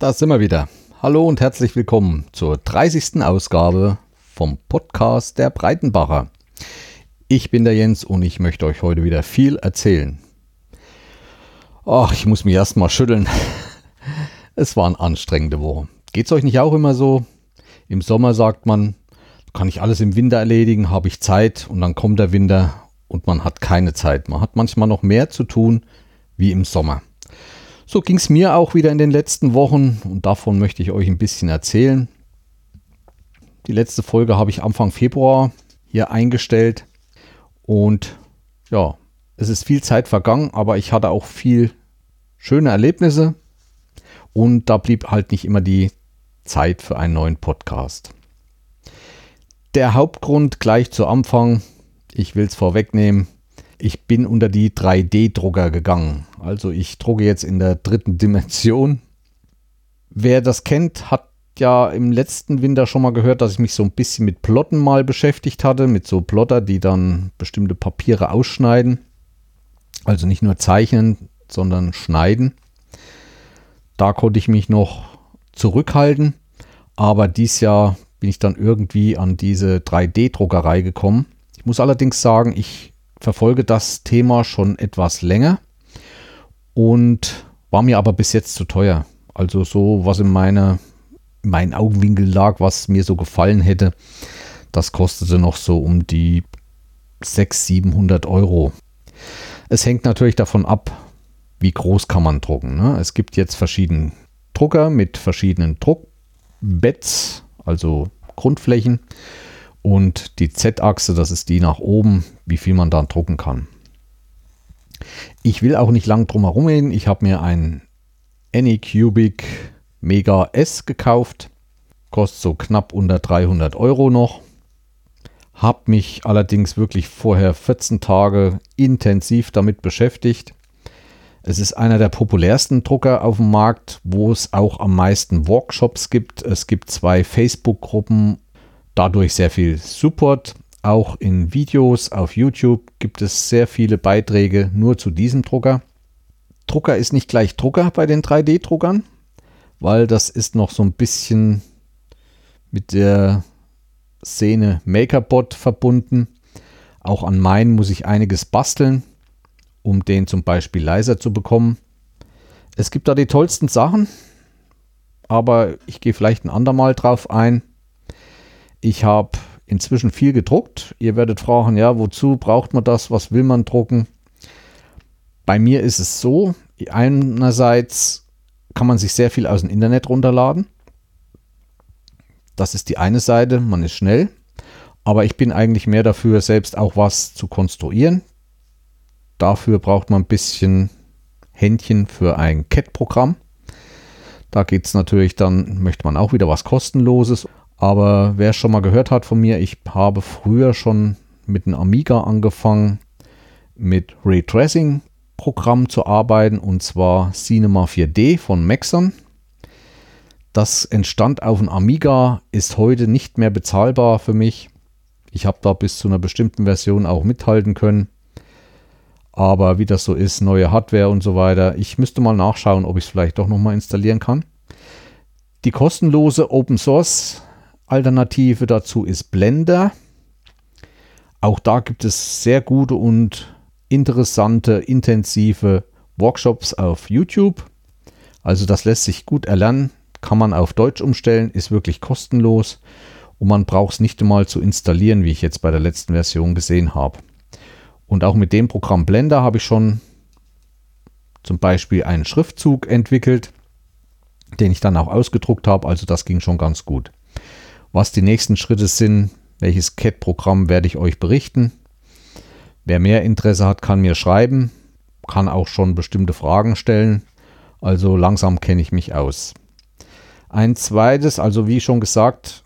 Da sind wir wieder. Hallo und herzlich willkommen zur 30. Ausgabe vom Podcast der Breitenbacher. Ich bin der Jens und ich möchte euch heute wieder viel erzählen. Ach, ich muss mich erstmal schütteln. Es war eine anstrengende Woche. Geht's euch nicht auch immer so? Im Sommer sagt man, kann ich alles im Winter erledigen, habe ich Zeit und dann kommt der Winter und man hat keine Zeit. Man hat manchmal noch mehr zu tun wie im Sommer. So ging es mir auch wieder in den letzten Wochen und davon möchte ich euch ein bisschen erzählen. Die letzte Folge habe ich Anfang Februar hier eingestellt und ja, es ist viel Zeit vergangen, aber ich hatte auch viel schöne Erlebnisse und da blieb halt nicht immer die Zeit für einen neuen Podcast. Der Hauptgrund gleich zu Anfang, ich will es vorwegnehmen, ich bin unter die 3D-Drucker gegangen. Also ich drucke jetzt in der dritten Dimension. Wer das kennt, hat ja im letzten Winter schon mal gehört, dass ich mich so ein bisschen mit Plotten mal beschäftigt hatte, mit so Plotter, die dann bestimmte Papiere ausschneiden. Also nicht nur zeichnen, sondern schneiden. Da konnte ich mich noch zurückhalten, aber dieses Jahr bin ich dann irgendwie an diese 3D-Druckerei gekommen. Ich muss allerdings sagen, ich verfolge das Thema schon etwas länger und war mir aber bis jetzt zu teuer. Also so, was in meiner, in meinen Augenwinkel lag, was mir so gefallen hätte, das kostete noch so um die 600, 700 Euro. Es hängt natürlich davon ab, wie groß kann man drucken. Ne? Es gibt jetzt verschiedene Drucker mit verschiedenen Druckbeds, also Grundflächen. Und die Z-Achse, das ist die nach oben, wie viel man da drucken kann. Ich will auch nicht lang drum herum reden. Ich habe mir ein Anycubic Mega S gekauft. Kostet so knapp unter 300 Euro noch. Habe mich allerdings wirklich vorher 14 Tage intensiv damit beschäftigt. Es ist einer der populärsten Drucker auf dem Markt, wo es auch am meisten Workshops gibt. Es gibt zwei Facebook-Gruppen, dadurch sehr viel Support. Auch in Videos auf YouTube gibt es sehr viele Beiträge nur zu diesem Drucker. Drucker ist nicht gleich Drucker bei den 3D-Druckern, weil das ist noch so ein bisschen mit der Szene MakerBot verbunden. Auch an meinen muss ich einiges basteln um den zum Beispiel leiser zu bekommen. Es gibt da die tollsten Sachen, aber ich gehe vielleicht ein andermal drauf ein. Ich habe inzwischen viel gedruckt. Ihr werdet fragen, ja, wozu braucht man das? Was will man drucken? Bei mir ist es so, einerseits kann man sich sehr viel aus dem Internet runterladen. Das ist die eine Seite, man ist schnell. Aber ich bin eigentlich mehr dafür, selbst auch was zu konstruieren. Dafür braucht man ein bisschen Händchen für ein CAT-Programm. Da geht es natürlich dann, möchte man auch wieder was kostenloses. Aber wer schon mal gehört hat von mir, ich habe früher schon mit einem Amiga angefangen, mit Raytracing-Programm zu arbeiten und zwar Cinema 4D von Maxon. Das entstand auf einem Amiga, ist heute nicht mehr bezahlbar für mich. Ich habe da bis zu einer bestimmten Version auch mithalten können. Aber wie das so ist, neue Hardware und so weiter, ich müsste mal nachschauen, ob ich es vielleicht doch nochmal installieren kann. Die kostenlose Open Source Alternative dazu ist Blender. Auch da gibt es sehr gute und interessante, intensive Workshops auf YouTube. Also das lässt sich gut erlernen, kann man auf Deutsch umstellen, ist wirklich kostenlos und man braucht es nicht einmal zu installieren, wie ich jetzt bei der letzten Version gesehen habe. Und auch mit dem Programm Blender habe ich schon zum Beispiel einen Schriftzug entwickelt, den ich dann auch ausgedruckt habe. Also das ging schon ganz gut. Was die nächsten Schritte sind, welches CAD-Programm werde ich euch berichten. Wer mehr Interesse hat, kann mir schreiben, kann auch schon bestimmte Fragen stellen. Also langsam kenne ich mich aus. Ein zweites, also wie schon gesagt,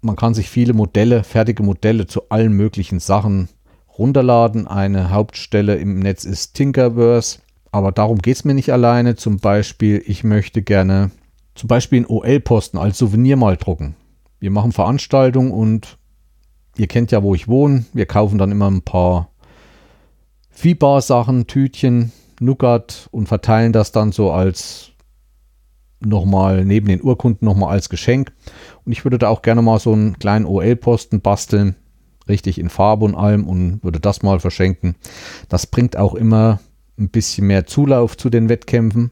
man kann sich viele Modelle, fertige Modelle zu allen möglichen Sachen runterladen. Eine Hauptstelle im Netz ist Tinkerverse, aber darum geht es mir nicht alleine. Zum Beispiel, ich möchte gerne zum Beispiel einen OL-Posten als Souvenir mal drucken. Wir machen Veranstaltungen und ihr kennt ja, wo ich wohne. Wir kaufen dann immer ein paar Viehbar-Sachen, Tütchen, Nougat und verteilen das dann so als nochmal neben den Urkunden nochmal als Geschenk. Und ich würde da auch gerne mal so einen kleinen OL-Posten basteln, richtig in Farbe und allem und würde das mal verschenken. Das bringt auch immer ein bisschen mehr Zulauf zu den Wettkämpfen,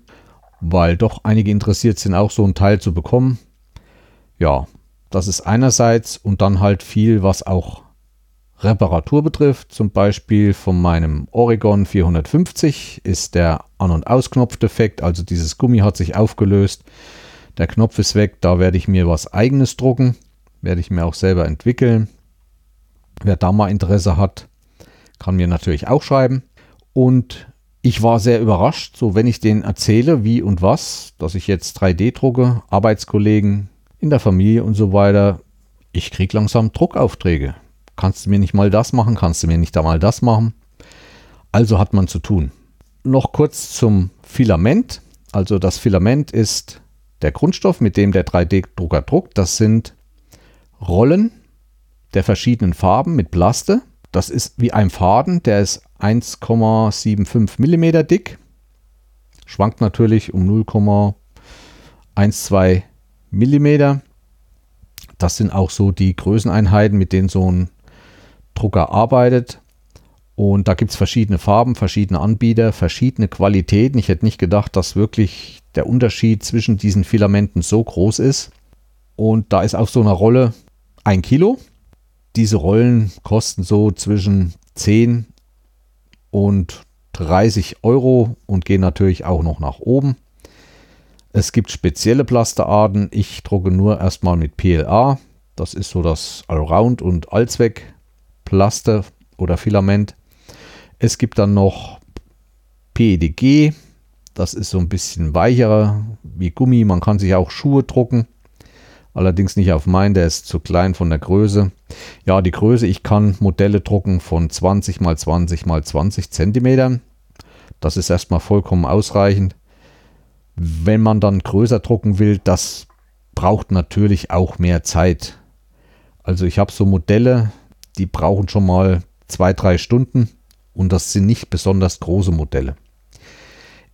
weil doch einige interessiert sind, auch so einen Teil zu bekommen. Ja, das ist einerseits und dann halt viel, was auch Reparatur betrifft. Zum Beispiel von meinem Oregon 450 ist der An- und Ausknopfdefekt, also dieses Gummi hat sich aufgelöst. Der Knopf ist weg, da werde ich mir was eigenes drucken, werde ich mir auch selber entwickeln. Wer da mal Interesse hat, kann mir natürlich auch schreiben. Und ich war sehr überrascht, so wenn ich denen erzähle, wie und was, dass ich jetzt 3D drucke, Arbeitskollegen in der Familie und so weiter. Ich kriege langsam Druckaufträge. Kannst du mir nicht mal das machen? Kannst du mir nicht da mal das machen? Also hat man zu tun. Noch kurz zum Filament. Also das Filament ist der Grundstoff, mit dem der 3D-Drucker druckt. Das sind Rollen der verschiedenen Farben mit Plaste. Das ist wie ein Faden, der ist 1,75 mm dick. Schwankt natürlich um 0,12 mm. Das sind auch so die Größeneinheiten, mit denen so ein Drucker arbeitet. Und da gibt es verschiedene Farben, verschiedene Anbieter, verschiedene Qualitäten. Ich hätte nicht gedacht, dass wirklich der Unterschied zwischen diesen Filamenten so groß ist. Und da ist auf so einer Rolle ein Kilo. Diese Rollen kosten so zwischen 10 und 30 Euro und gehen natürlich auch noch nach oben. Es gibt spezielle Plasterarten. Ich drucke nur erstmal mit PLA. Das ist so das Allround- und Allzweck-Plaster oder Filament. Es gibt dann noch PEDG. Das ist so ein bisschen weicherer wie Gummi. Man kann sich auch Schuhe drucken. Allerdings nicht auf meinen, der ist zu klein von der Größe. Ja, die Größe, ich kann Modelle drucken von 20 mal 20 mal 20 Zentimetern. Das ist erstmal vollkommen ausreichend. Wenn man dann größer drucken will, das braucht natürlich auch mehr Zeit. Also ich habe so Modelle, die brauchen schon mal zwei, drei Stunden und das sind nicht besonders große Modelle.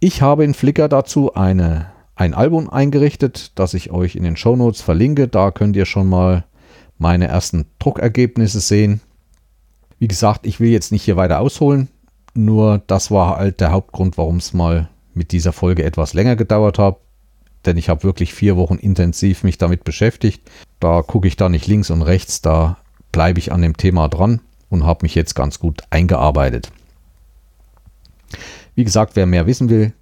Ich habe in Flickr dazu eine ein Album eingerichtet, das ich euch in den Show Notes verlinke. Da könnt ihr schon mal meine ersten Druckergebnisse sehen. Wie gesagt, ich will jetzt nicht hier weiter ausholen, nur das war halt der Hauptgrund, warum es mal mit dieser Folge etwas länger gedauert hat. Denn ich habe wirklich vier Wochen intensiv mich damit beschäftigt. Da gucke ich da nicht links und rechts, da bleibe ich an dem Thema dran und habe mich jetzt ganz gut eingearbeitet. Wie gesagt, wer mehr wissen will,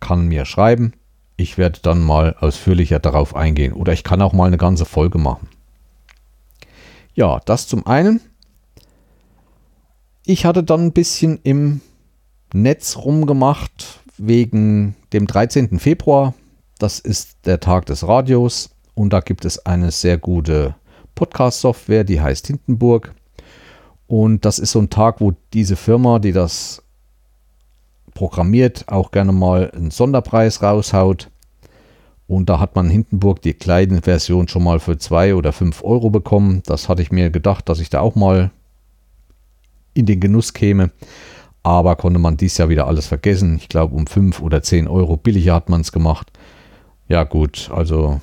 kann mir schreiben. Ich werde dann mal ausführlicher darauf eingehen oder ich kann auch mal eine ganze Folge machen. Ja, das zum einen. Ich hatte dann ein bisschen im Netz rumgemacht wegen dem 13. Februar. Das ist der Tag des Radios und da gibt es eine sehr gute Podcast-Software, die heißt Hindenburg. Und das ist so ein Tag, wo diese Firma, die das programmiert, auch gerne mal einen Sonderpreis raushaut. Und da hat man Hindenburg die kleine Version schon mal für 2 oder 5 Euro bekommen. Das hatte ich mir gedacht, dass ich da auch mal in den Genuss käme. Aber konnte man dies Jahr wieder alles vergessen. Ich glaube, um 5 oder 10 Euro billiger hat man es gemacht. Ja, gut, also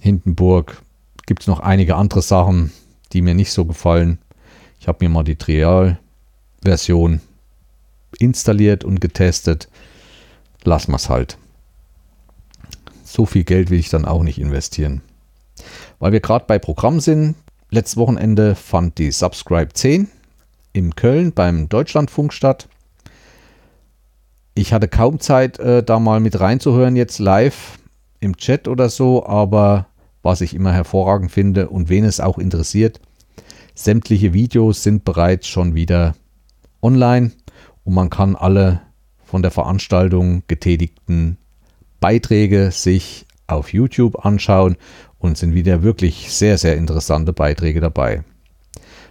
Hindenburg gibt es noch einige andere Sachen, die mir nicht so gefallen. Ich habe mir mal die Trial-Version installiert und getestet. Wir es halt so viel Geld will ich dann auch nicht investieren. Weil wir gerade bei Programm sind, letztes Wochenende fand die Subscribe 10 in Köln beim Deutschlandfunk statt. Ich hatte kaum Zeit, äh, da mal mit reinzuhören, jetzt live im Chat oder so, aber was ich immer hervorragend finde und wen es auch interessiert, sämtliche Videos sind bereits schon wieder online und man kann alle von der Veranstaltung getätigten Beiträge sich auf YouTube anschauen und sind wieder wirklich sehr, sehr interessante Beiträge dabei.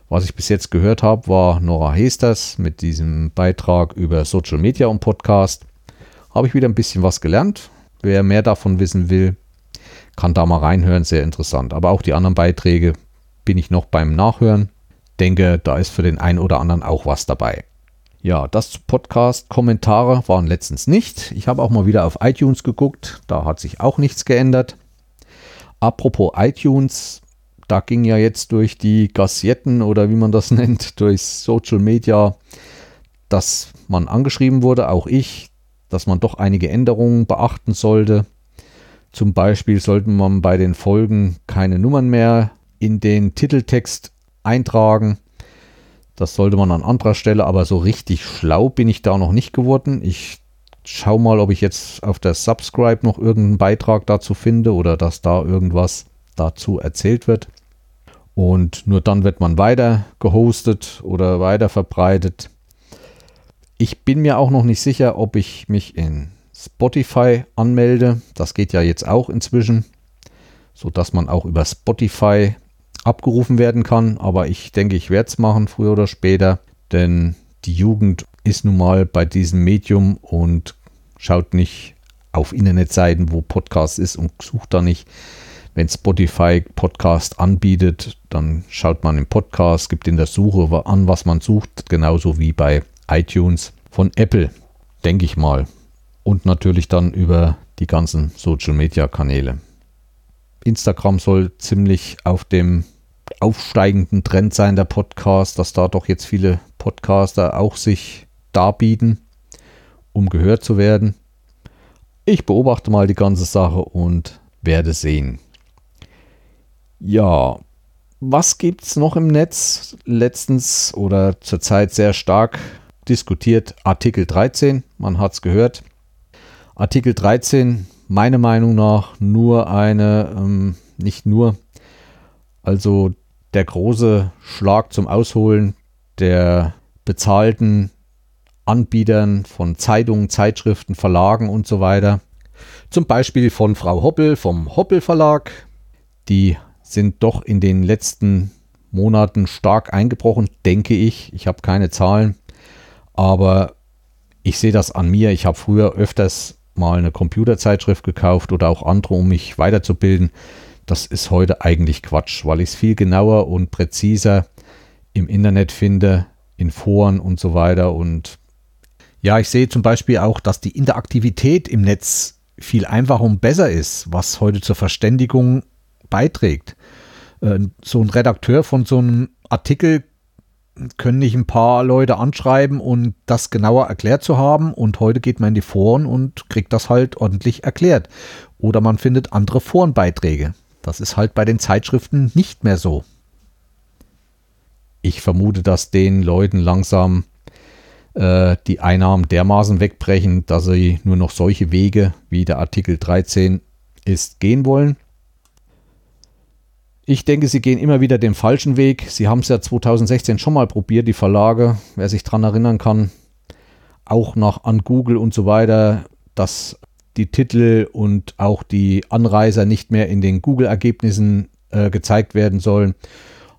Was ich bis jetzt gehört habe, war Nora Hesters mit diesem Beitrag über Social Media und Podcast. Habe ich wieder ein bisschen was gelernt. Wer mehr davon wissen will, kann da mal reinhören, sehr interessant. Aber auch die anderen Beiträge bin ich noch beim Nachhören. Denke, da ist für den einen oder anderen auch was dabei. Ja, das Podcast Kommentare waren letztens nicht. Ich habe auch mal wieder auf iTunes geguckt, da hat sich auch nichts geändert. Apropos iTunes, da ging ja jetzt durch die Gazetten oder wie man das nennt, durch Social Media, dass man angeschrieben wurde, auch ich, dass man doch einige Änderungen beachten sollte. Zum Beispiel sollte man bei den Folgen keine Nummern mehr in den Titeltext eintragen. Das sollte man an anderer Stelle, aber so richtig schlau bin ich da noch nicht geworden. Ich schaue mal, ob ich jetzt auf der Subscribe noch irgendeinen Beitrag dazu finde oder dass da irgendwas dazu erzählt wird. Und nur dann wird man weiter gehostet oder weiter verbreitet. Ich bin mir auch noch nicht sicher, ob ich mich in Spotify anmelde. Das geht ja jetzt auch inzwischen, sodass man auch über Spotify abgerufen werden kann. Aber ich denke, ich werde es machen, früher oder später, denn die Jugend ist nun mal bei diesem Medium und schaut nicht auf Internetseiten, wo Podcast ist und sucht da nicht. Wenn Spotify Podcast anbietet, dann schaut man im Podcast, gibt in der Suche an, was man sucht, genauso wie bei iTunes von Apple, denke ich mal. Und natürlich dann über die ganzen Social Media Kanäle. Instagram soll ziemlich auf dem aufsteigenden Trend sein, der Podcast, dass da doch jetzt viele Podcaster auch sich darbieten, um gehört zu werden. Ich beobachte mal die ganze Sache und werde sehen. Ja, was gibt es noch im Netz? Letztens oder zurzeit sehr stark diskutiert Artikel 13. Man hat es gehört. Artikel 13, meiner Meinung nach, nur eine, ähm, nicht nur, also der große Schlag zum Ausholen der bezahlten Anbietern von Zeitungen, Zeitschriften, Verlagen und so weiter. Zum Beispiel von Frau Hoppel vom Hoppel Verlag. Die sind doch in den letzten Monaten stark eingebrochen, denke ich. Ich habe keine Zahlen, aber ich sehe das an mir. Ich habe früher öfters mal eine Computerzeitschrift gekauft oder auch andere, um mich weiterzubilden. Das ist heute eigentlich Quatsch, weil ich es viel genauer und präziser im Internet finde, in Foren und so weiter. Und ja, ich sehe zum Beispiel auch, dass die Interaktivität im Netz viel einfacher und besser ist, was heute zur Verständigung beiträgt. Äh, so ein Redakteur von so einem Artikel können nicht ein paar Leute anschreiben und das genauer erklärt zu haben. Und heute geht man in die Foren und kriegt das halt ordentlich erklärt. Oder man findet andere Forenbeiträge. Das ist halt bei den Zeitschriften nicht mehr so. Ich vermute, dass den Leuten langsam äh, die Einnahmen dermaßen wegbrechen, dass sie nur noch solche Wege, wie der Artikel 13 ist, gehen wollen. Ich denke, sie gehen immer wieder den falschen Weg. Sie haben es ja 2016 schon mal probiert, die Verlage, wer sich daran erinnern kann, auch nach an Google und so weiter, dass die Titel und auch die Anreiser nicht mehr in den Google-Ergebnissen äh, gezeigt werden sollen.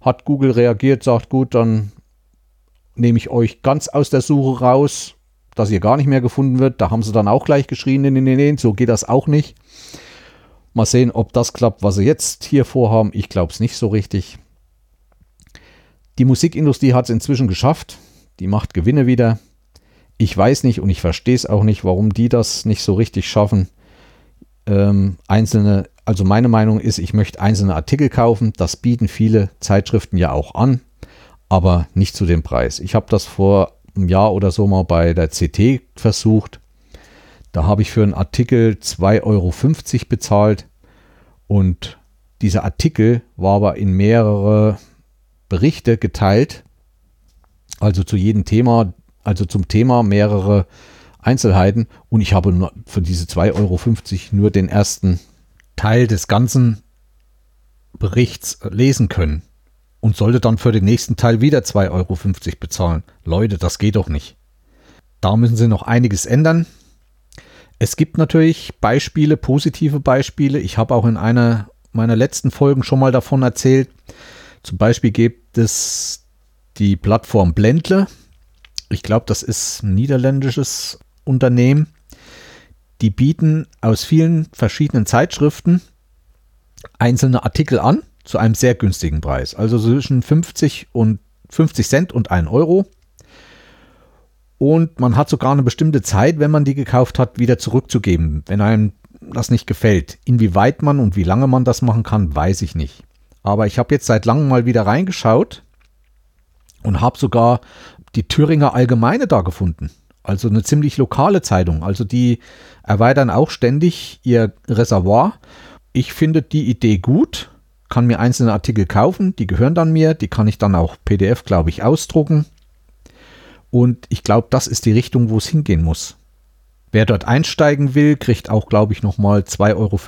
Hat Google reagiert, sagt gut, dann nehme ich euch ganz aus der Suche raus, dass ihr gar nicht mehr gefunden wird. Da haben sie dann auch gleich geschrien, nee, nee, nee, so geht das auch nicht. Mal sehen, ob das klappt, was sie jetzt hier vorhaben. Ich glaube es nicht so richtig. Die Musikindustrie hat es inzwischen geschafft. Die macht Gewinne wieder. Ich weiß nicht und ich verstehe es auch nicht, warum die das nicht so richtig schaffen. Ähm, einzelne, also meine Meinung ist, ich möchte einzelne Artikel kaufen. Das bieten viele Zeitschriften ja auch an, aber nicht zu dem Preis. Ich habe das vor einem Jahr oder so mal bei der CT versucht. Da habe ich für einen Artikel 2,50 Euro bezahlt und dieser Artikel war aber in mehrere Berichte geteilt, also zu jedem Thema, also zum Thema mehrere Einzelheiten und ich habe für diese 2,50 Euro nur den ersten Teil des ganzen Berichts lesen können und sollte dann für den nächsten Teil wieder 2,50 Euro bezahlen. Leute, das geht doch nicht. Da müssen sie noch einiges ändern. Es gibt natürlich Beispiele, positive Beispiele. Ich habe auch in einer meiner letzten Folgen schon mal davon erzählt. Zum Beispiel gibt es die Plattform Blendle. Ich glaube, das ist ein niederländisches Unternehmen. Die bieten aus vielen verschiedenen Zeitschriften einzelne Artikel an zu einem sehr günstigen Preis. Also zwischen 50 und 50 Cent und 1 Euro. Und man hat sogar eine bestimmte Zeit, wenn man die gekauft hat, wieder zurückzugeben, wenn einem das nicht gefällt. Inwieweit man und wie lange man das machen kann, weiß ich nicht. Aber ich habe jetzt seit langem mal wieder reingeschaut und habe sogar die Thüringer Allgemeine da gefunden. Also eine ziemlich lokale Zeitung. Also die erweitern auch ständig ihr Reservoir. Ich finde die Idee gut, kann mir einzelne Artikel kaufen, die gehören dann mir, die kann ich dann auch PDF, glaube ich, ausdrucken. Und ich glaube, das ist die Richtung, wo es hingehen muss. Wer dort einsteigen will, kriegt auch, glaube ich, nochmal 2,50 Euro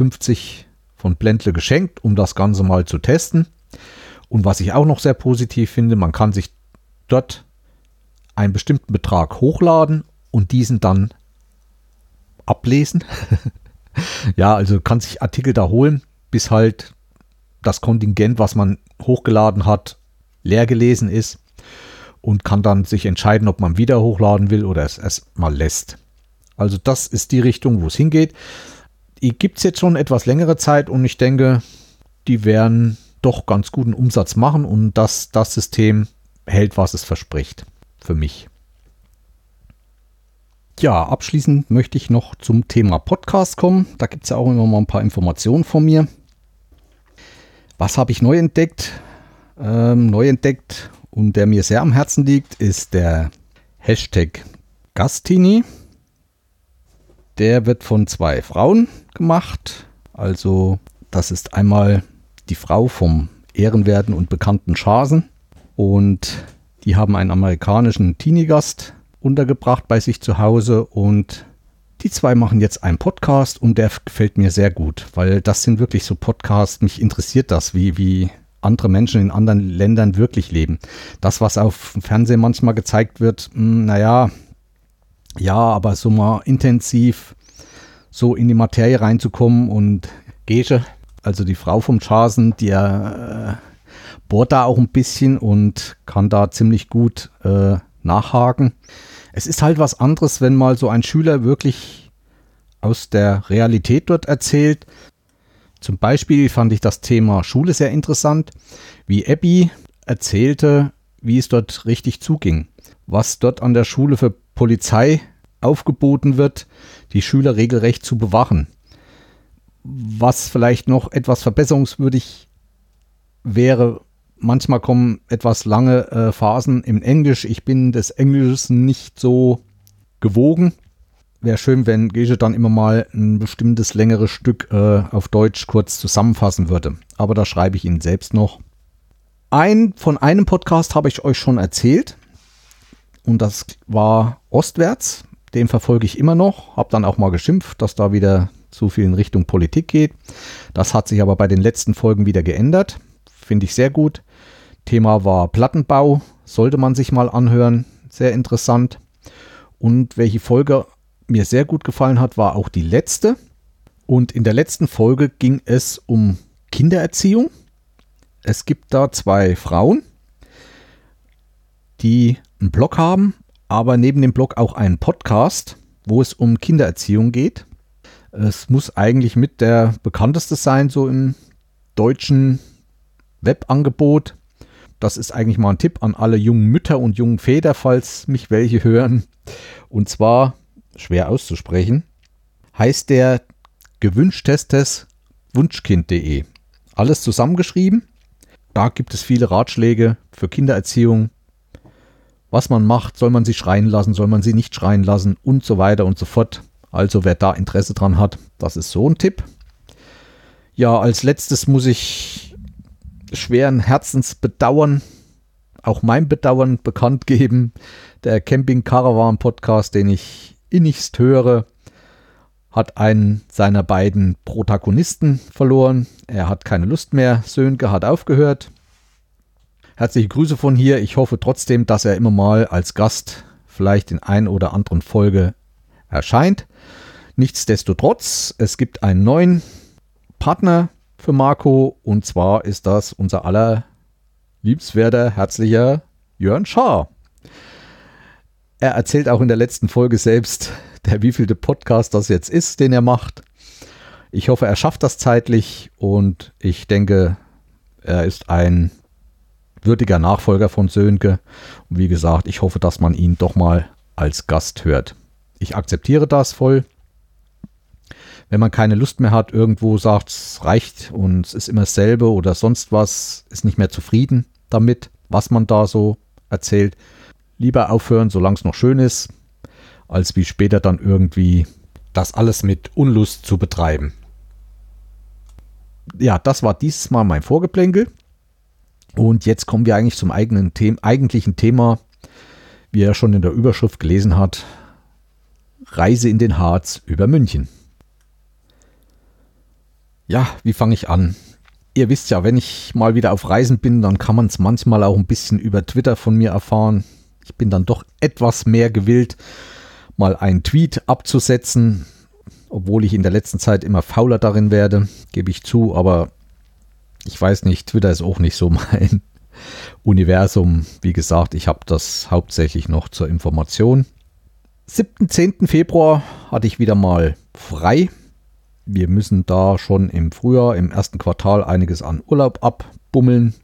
von Blendle geschenkt, um das Ganze mal zu testen. Und was ich auch noch sehr positiv finde, man kann sich dort einen bestimmten Betrag hochladen und diesen dann ablesen. ja, also kann sich Artikel da holen, bis halt das Kontingent, was man hochgeladen hat, leer gelesen ist und kann dann sich entscheiden, ob man wieder hochladen will oder es erstmal lässt. Also das ist die Richtung, wo es hingeht. Die gibt es jetzt schon etwas längere Zeit und ich denke, die werden doch ganz guten Umsatz machen und dass das System hält, was es verspricht. Für mich. Ja, abschließend möchte ich noch zum Thema Podcast kommen. Da gibt es ja auch immer mal ein paar Informationen von mir. Was habe ich neu entdeckt? Ähm, neu entdeckt und der mir sehr am Herzen liegt, ist der Hashtag Gastini. Der wird von zwei Frauen gemacht. Also das ist einmal die Frau vom ehrenwerten und bekannten Schasen und die haben einen amerikanischen Teenie-Gast untergebracht bei sich zu Hause und die zwei machen jetzt einen Podcast und der gefällt mir sehr gut, weil das sind wirklich so Podcasts, mich interessiert das, wie, wie andere Menschen in anderen Ländern wirklich leben. Das, was auf dem Fernsehen manchmal gezeigt wird, hm, naja, ja, aber so mal intensiv so in die Materie reinzukommen und Gege, also die Frau vom Chasen, die äh, bohrt da auch ein bisschen und kann da ziemlich gut äh, nachhaken. Es ist halt was anderes, wenn mal so ein Schüler wirklich aus der Realität dort erzählt. Zum Beispiel fand ich das Thema Schule sehr interessant, wie Abby erzählte, wie es dort richtig zuging, was dort an der Schule für Polizei aufgeboten wird, die Schüler regelrecht zu bewachen. Was vielleicht noch etwas verbesserungswürdig wäre, manchmal kommen etwas lange äh, Phasen im Englisch. Ich bin des Englisches nicht so gewogen. Wäre schön, wenn Gege dann immer mal ein bestimmtes längeres Stück äh, auf Deutsch kurz zusammenfassen würde. Aber da schreibe ich Ihnen selbst noch. Ein, von einem Podcast habe ich euch schon erzählt. Und das war Ostwärts. Den verfolge ich immer noch. Habe dann auch mal geschimpft, dass da wieder zu viel in Richtung Politik geht. Das hat sich aber bei den letzten Folgen wieder geändert. Finde ich sehr gut. Thema war Plattenbau, sollte man sich mal anhören, sehr interessant. Und welche Folge mir sehr gut gefallen hat, war auch die letzte. Und in der letzten Folge ging es um Kindererziehung. Es gibt da zwei Frauen, die einen Blog haben, aber neben dem Blog auch einen Podcast, wo es um Kindererziehung geht. Es muss eigentlich mit der bekannteste sein, so im deutschen Webangebot. Das ist eigentlich mal ein Tipp an alle jungen Mütter und jungen Väter, falls mich welche hören. Und zwar, schwer auszusprechen, heißt der gewünschtestes Wunschkind.de. Alles zusammengeschrieben. Da gibt es viele Ratschläge für Kindererziehung. Was man macht, soll man sie schreien lassen, soll man sie nicht schreien lassen und so weiter und so fort. Also wer da Interesse dran hat, das ist so ein Tipp. Ja, als letztes muss ich schweren Herzens bedauern, auch mein Bedauern bekannt geben. Der Camping Caravan Podcast, den ich innigst höre, hat einen seiner beiden Protagonisten verloren. Er hat keine Lust mehr. Sönke hat aufgehört. Herzliche Grüße von hier. Ich hoffe trotzdem, dass er immer mal als Gast vielleicht in ein oder anderen Folge erscheint. Nichtsdestotrotz, es gibt einen neuen Partner für Marco. Und zwar ist das unser aller liebswerter, herzlicher Jörn Schaar. Er erzählt auch in der letzten Folge selbst, der wievielte Podcast das jetzt ist, den er macht. Ich hoffe, er schafft das zeitlich und ich denke, er ist ein würdiger Nachfolger von Sönke. Und wie gesagt, ich hoffe, dass man ihn doch mal als Gast hört. Ich akzeptiere das voll. Wenn man keine Lust mehr hat, irgendwo sagt, es reicht und es ist immer dasselbe oder sonst was, ist nicht mehr zufrieden damit, was man da so erzählt. Lieber aufhören, solange es noch schön ist, als wie später dann irgendwie das alles mit Unlust zu betreiben. Ja, das war dieses Mal mein Vorgeplänkel. Und jetzt kommen wir eigentlich zum eigenen The eigentlichen Thema, wie er schon in der Überschrift gelesen hat. Reise in den Harz über München. Ja, wie fange ich an? Ihr wisst ja, wenn ich mal wieder auf Reisen bin, dann kann man es manchmal auch ein bisschen über Twitter von mir erfahren. Ich bin dann doch etwas mehr gewillt, mal einen Tweet abzusetzen, obwohl ich in der letzten Zeit immer fauler darin werde, gebe ich zu, aber ich weiß nicht, Twitter ist auch nicht so mein Universum. Wie gesagt, ich habe das hauptsächlich noch zur Information. 7. 10. Februar hatte ich wieder mal frei. Wir müssen da schon im Frühjahr, im ersten Quartal einiges an Urlaub abbummeln.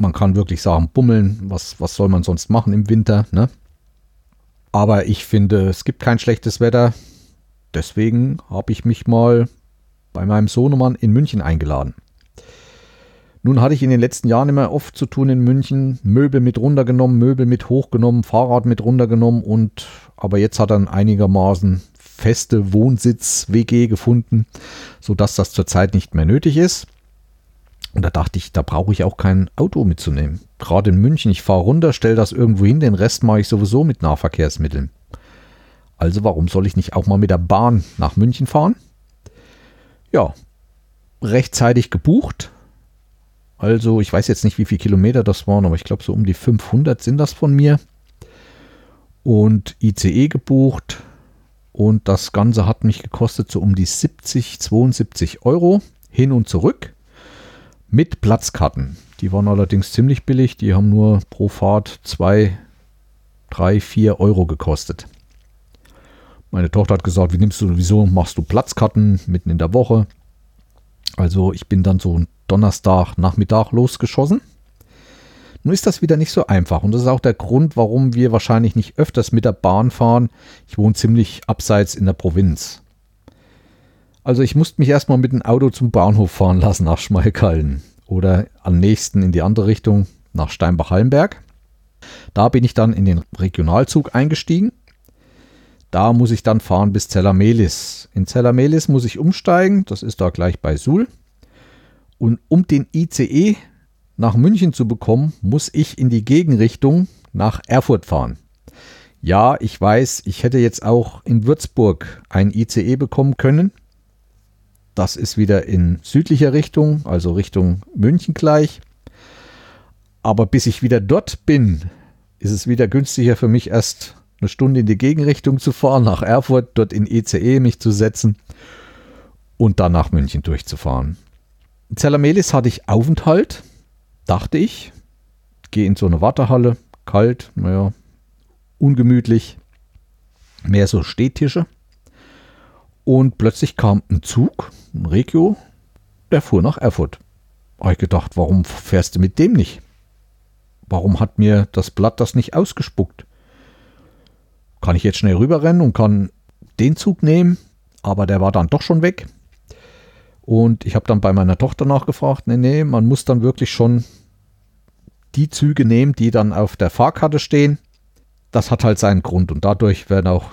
Man kann wirklich sagen, bummeln, was, was soll man sonst machen im Winter, ne? Aber ich finde, es gibt kein schlechtes Wetter. Deswegen habe ich mich mal bei meinem Sohnemann in München eingeladen. Nun hatte ich in den letzten Jahren immer oft zu tun in München, Möbel mit runtergenommen, Möbel mit hochgenommen, Fahrrad mit runtergenommen und aber jetzt hat er einigermaßen feste Wohnsitz-WG gefunden, sodass das zurzeit nicht mehr nötig ist. Und da dachte ich, da brauche ich auch kein Auto mitzunehmen. Gerade in München, ich fahre runter, stelle das irgendwo hin, den Rest mache ich sowieso mit Nahverkehrsmitteln. Also warum soll ich nicht auch mal mit der Bahn nach München fahren? Ja, rechtzeitig gebucht. Also ich weiß jetzt nicht, wie viele Kilometer das waren, aber ich glaube so um die 500 sind das von mir. Und ICE gebucht. Und das Ganze hat mich gekostet so um die 70, 72 Euro hin und zurück mit Platzkarten. Die waren allerdings ziemlich billig. Die haben nur pro Fahrt 2, 3, 4 Euro gekostet. Meine Tochter hat gesagt, wie nimmst du, wieso machst du Platzkarten mitten in der Woche? Also ich bin dann so Donnerstag Nachmittag losgeschossen. Nun ist das wieder nicht so einfach und das ist auch der Grund, warum wir wahrscheinlich nicht öfters mit der Bahn fahren. Ich wohne ziemlich abseits in der Provinz. Also ich musste mich erstmal mit dem Auto zum Bahnhof fahren lassen nach Schmalkalden oder am nächsten in die andere Richtung nach Steinbach-Hallenberg. Da bin ich dann in den Regionalzug eingestiegen da muss ich dann fahren bis Zellamelis. In Zellamelis muss ich umsteigen, das ist da gleich bei Suhl. Und um den ICE nach München zu bekommen, muss ich in die Gegenrichtung nach Erfurt fahren. Ja, ich weiß, ich hätte jetzt auch in Würzburg ein ICE bekommen können. Das ist wieder in südlicher Richtung, also Richtung München gleich. Aber bis ich wieder dort bin, ist es wieder günstiger für mich erst eine Stunde in die Gegenrichtung zu fahren, nach Erfurt, dort in ECE mich zu setzen und dann nach München durchzufahren. In Zellamelis hatte ich Aufenthalt, dachte ich. Gehe in so eine Wartehalle, kalt, naja, ungemütlich, mehr so Stehtische. Und plötzlich kam ein Zug, ein Regio, der fuhr nach Erfurt. Habe ich gedacht, warum fährst du mit dem nicht? Warum hat mir das Blatt das nicht ausgespuckt? kann ich jetzt schnell rüberrennen und kann den Zug nehmen, aber der war dann doch schon weg. Und ich habe dann bei meiner Tochter nachgefragt, nee, nee, man muss dann wirklich schon die Züge nehmen, die dann auf der Fahrkarte stehen. Das hat halt seinen Grund und dadurch werden auch,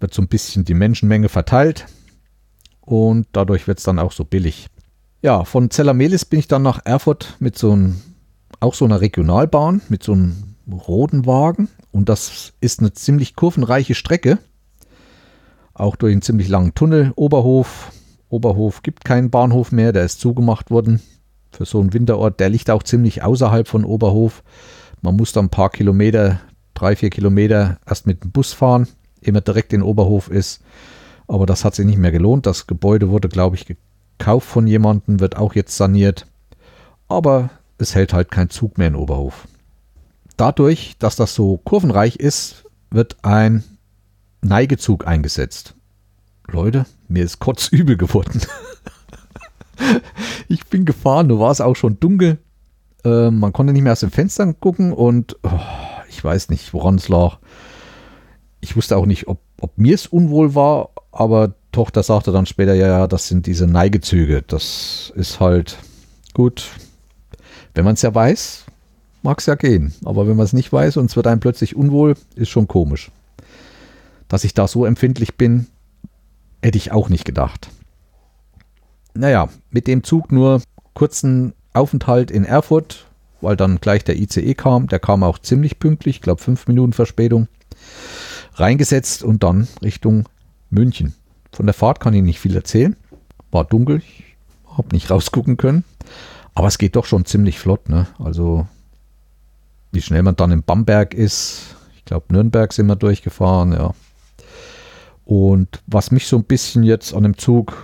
wird so ein bisschen die Menschenmenge verteilt und dadurch wird es dann auch so billig. Ja, von Zellamelis bin ich dann nach Erfurt mit so einem, auch so einer Regionalbahn, mit so einem roten Wagen und das ist eine ziemlich kurvenreiche Strecke. Auch durch einen ziemlich langen Tunnel. Oberhof. Oberhof gibt keinen Bahnhof mehr, der ist zugemacht worden. Für so einen Winterort. Der liegt auch ziemlich außerhalb von Oberhof. Man muss da ein paar Kilometer, drei, vier Kilometer erst mit dem Bus fahren, man direkt in Oberhof ist. Aber das hat sich nicht mehr gelohnt. Das Gebäude wurde, glaube ich, gekauft von jemandem, wird auch jetzt saniert. Aber es hält halt kein Zug mehr in Oberhof dadurch, dass das so kurvenreich ist, wird ein Neigezug eingesetzt. Leute, mir ist kotzübel geworden. ich bin gefahren, du war es auch schon dunkel. Äh, man konnte nicht mehr aus den Fenstern gucken und oh, ich weiß nicht, woran es lag. Ich wusste auch nicht, ob, ob mir es unwohl war, aber Tochter sagte dann später, ja, ja, das sind diese Neigezüge. Das ist halt gut. Wenn man es ja weiß, mag es ja gehen. Aber wenn man es nicht weiß und es wird einem plötzlich unwohl, ist schon komisch. Dass ich da so empfindlich bin, hätte ich auch nicht gedacht. Naja, mit dem Zug nur kurzen Aufenthalt in Erfurt, weil dann gleich der ICE kam. Der kam auch ziemlich pünktlich, ich glaube fünf Minuten Verspätung. Reingesetzt und dann Richtung München. Von der Fahrt kann ich nicht viel erzählen. War dunkel, ich habe nicht rausgucken können. Aber es geht doch schon ziemlich flott. Ne? Also wie schnell man dann in Bamberg ist. Ich glaube, Nürnberg sind wir durchgefahren, ja. Und was mich so ein bisschen jetzt an dem Zug,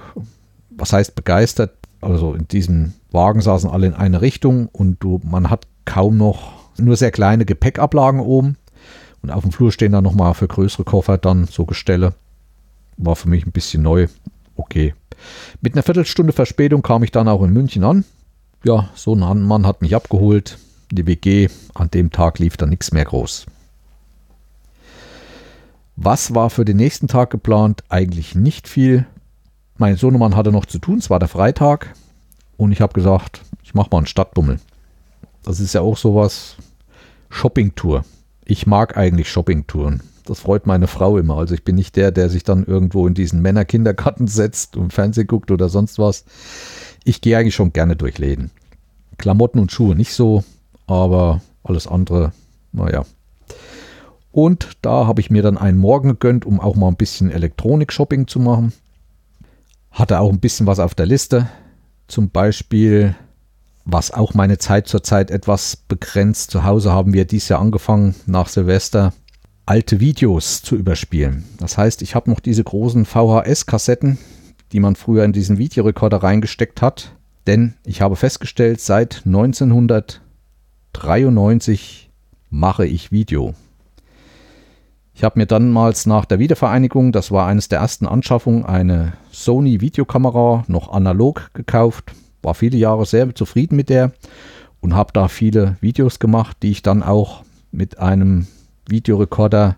was heißt begeistert, also in diesem Wagen saßen alle in eine Richtung und du, man hat kaum noch nur sehr kleine Gepäckablagen oben. Und auf dem Flur stehen dann nochmal für größere Koffer dann so Gestelle. War für mich ein bisschen neu. Okay. Mit einer Viertelstunde Verspätung kam ich dann auch in München an. Ja, so ein Mann hat mich abgeholt. Die WG. An dem Tag lief dann nichts mehr groß. Was war für den nächsten Tag geplant? Eigentlich nicht viel. Mein Sohnemann hatte noch zu tun, es war der Freitag. Und ich habe gesagt, ich mache mal einen Stadtbummel. Das ist ja auch sowas. Shoppingtour. Ich mag eigentlich Shoppingtouren. Das freut meine Frau immer. Also ich bin nicht der, der sich dann irgendwo in diesen Männerkindergarten setzt und Fernsehen guckt oder sonst was. Ich gehe eigentlich schon gerne durch Läden. Klamotten und Schuhe nicht so, aber alles andere, naja. Und da habe ich mir dann einen Morgen gegönnt, um auch mal ein bisschen Elektronik-Shopping zu machen. Hatte auch ein bisschen was auf der Liste. Zum Beispiel, was auch meine Zeit zurzeit etwas begrenzt. Zu Hause haben wir dieses Jahr angefangen, nach Silvester alte Videos zu überspielen. Das heißt, ich habe noch diese großen VHS-Kassetten, die man früher in diesen Videorekorder reingesteckt hat. Denn ich habe festgestellt, seit 1993 mache ich Video. Ich habe mir damals nach der Wiedervereinigung, das war eines der ersten Anschaffungen, eine Sony Videokamera noch analog gekauft. War viele Jahre sehr zufrieden mit der und habe da viele Videos gemacht, die ich dann auch mit einem Videorekorder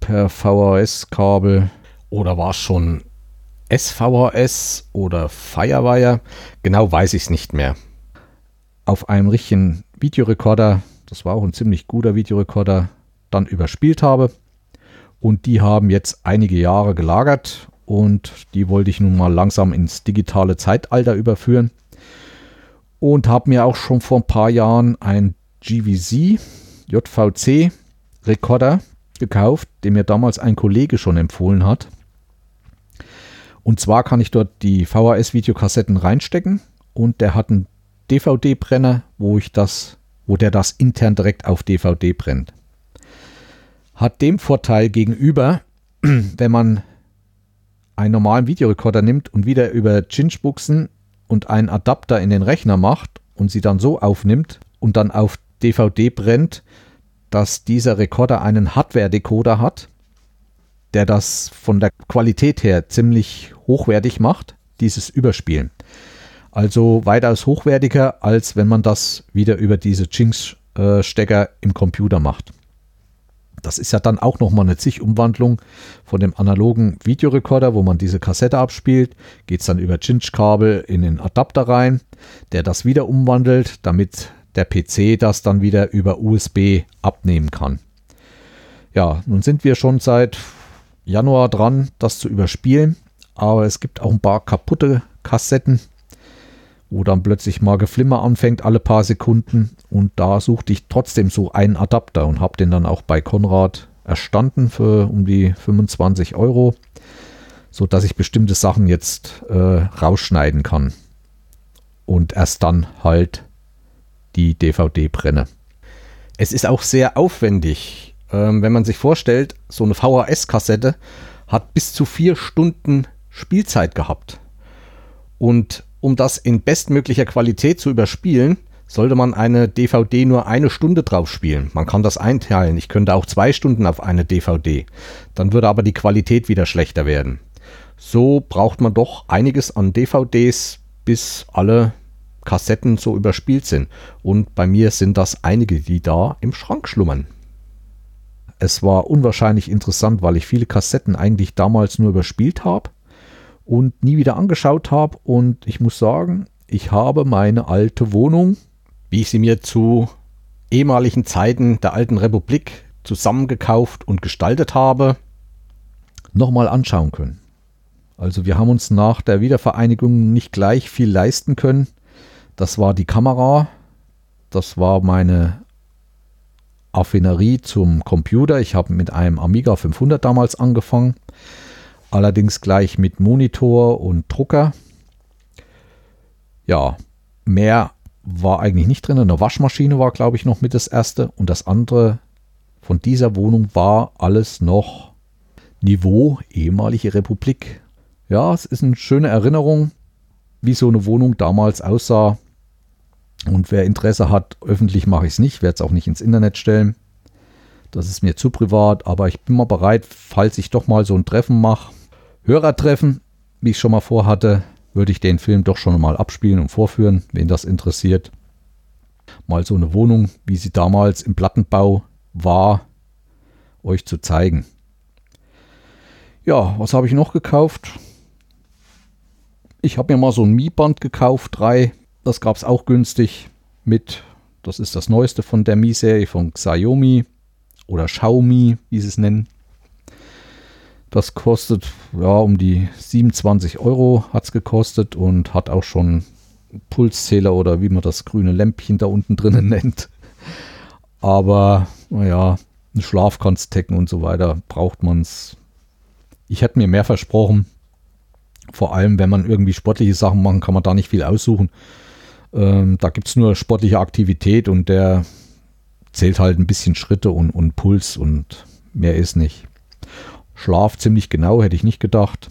per VHS-Kabel oder war es schon SVHS oder Firewire? Genau weiß ich es nicht mehr. Auf einem richtigen Videorekorder, das war auch ein ziemlich guter Videorekorder, dann überspielt habe. Und die haben jetzt einige Jahre gelagert und die wollte ich nun mal langsam ins digitale Zeitalter überführen. Und habe mir auch schon vor ein paar Jahren ein GVC, JVC Rekorder gekauft, den mir damals ein Kollege schon empfohlen hat. Und zwar kann ich dort die VHS-Videokassetten reinstecken und der hat einen DVD-Brenner, wo ich das, wo der das intern direkt auf DVD brennt hat dem Vorteil gegenüber, wenn man einen normalen Videorekorder nimmt und wieder über Cinch-Buchsen und einen Adapter in den Rechner macht und sie dann so aufnimmt und dann auf DVD brennt, dass dieser Rekorder einen Hardware-Decoder hat, der das von der Qualität her ziemlich hochwertig macht, dieses Überspielen. Also weitaus hochwertiger, als wenn man das wieder über diese Jinx-Stecker im Computer macht. Das ist ja dann auch nochmal eine Zig-Umwandlung von dem analogen Videorekorder, wo man diese Kassette abspielt. Geht es dann über Cinch-Kabel in den Adapter rein, der das wieder umwandelt, damit der PC das dann wieder über USB abnehmen kann. Ja, nun sind wir schon seit Januar dran, das zu überspielen. Aber es gibt auch ein paar kaputte Kassetten, wo dann plötzlich mal Geflimmer anfängt alle paar Sekunden. Und da suchte ich trotzdem so einen Adapter und habe den dann auch bei Konrad erstanden für um die 25 Euro, sodass ich bestimmte Sachen jetzt äh, rausschneiden kann. Und erst dann halt die DVD brenne. Es ist auch sehr aufwendig, ähm, wenn man sich vorstellt, so eine VHS-Kassette hat bis zu vier Stunden Spielzeit gehabt. Und um das in bestmöglicher Qualität zu überspielen, sollte man eine DVD nur eine Stunde drauf spielen. Man kann das einteilen. Ich könnte auch zwei Stunden auf eine DVD. Dann würde aber die Qualität wieder schlechter werden. So braucht man doch einiges an DVDs, bis alle Kassetten so überspielt sind. Und bei mir sind das einige, die da im Schrank schlummern. Es war unwahrscheinlich interessant, weil ich viele Kassetten eigentlich damals nur überspielt habe und nie wieder angeschaut habe. Und ich muss sagen, ich habe meine alte Wohnung, wie ich sie mir zu ehemaligen Zeiten der alten Republik zusammengekauft und gestaltet habe, nochmal anschauen können. Also wir haben uns nach der Wiedervereinigung nicht gleich viel leisten können. Das war die Kamera, das war meine Affinerie zum Computer. Ich habe mit einem Amiga 500 damals angefangen, allerdings gleich mit Monitor und Drucker. Ja, mehr war eigentlich nicht drin. Eine Waschmaschine war, glaube ich, noch mit das erste. Und das andere von dieser Wohnung war alles noch Niveau ehemalige Republik. Ja, es ist eine schöne Erinnerung, wie so eine Wohnung damals aussah. Und wer Interesse hat, öffentlich mache ich es nicht, werde es auch nicht ins Internet stellen. Das ist mir zu privat, aber ich bin mal bereit, falls ich doch mal so ein Treffen mache, Hörertreffen, wie ich schon mal vorhatte, würde ich den Film doch schon mal abspielen und vorführen, wen das interessiert. Mal so eine Wohnung, wie sie damals im Plattenbau war, euch zu zeigen. Ja, was habe ich noch gekauft? Ich habe mir mal so ein Mi-Band gekauft, drei. Das gab es auch günstig mit, das ist das neueste von der Mi-Serie von Xiaomi oder Xiaomi, wie sie es nennen. Das kostet ja um die 27 Euro hat es gekostet und hat auch schon Pulszähler oder wie man das grüne Lämpchen da unten drinnen nennt. Aber naja, Schlaf kannst und so weiter braucht man es. Ich hätte mir mehr versprochen. Vor allem, wenn man irgendwie sportliche Sachen machen, kann man da nicht viel aussuchen. Ähm, da gibt es nur sportliche Aktivität und der zählt halt ein bisschen Schritte und, und Puls und mehr ist nicht. Schlaf ziemlich genau, hätte ich nicht gedacht.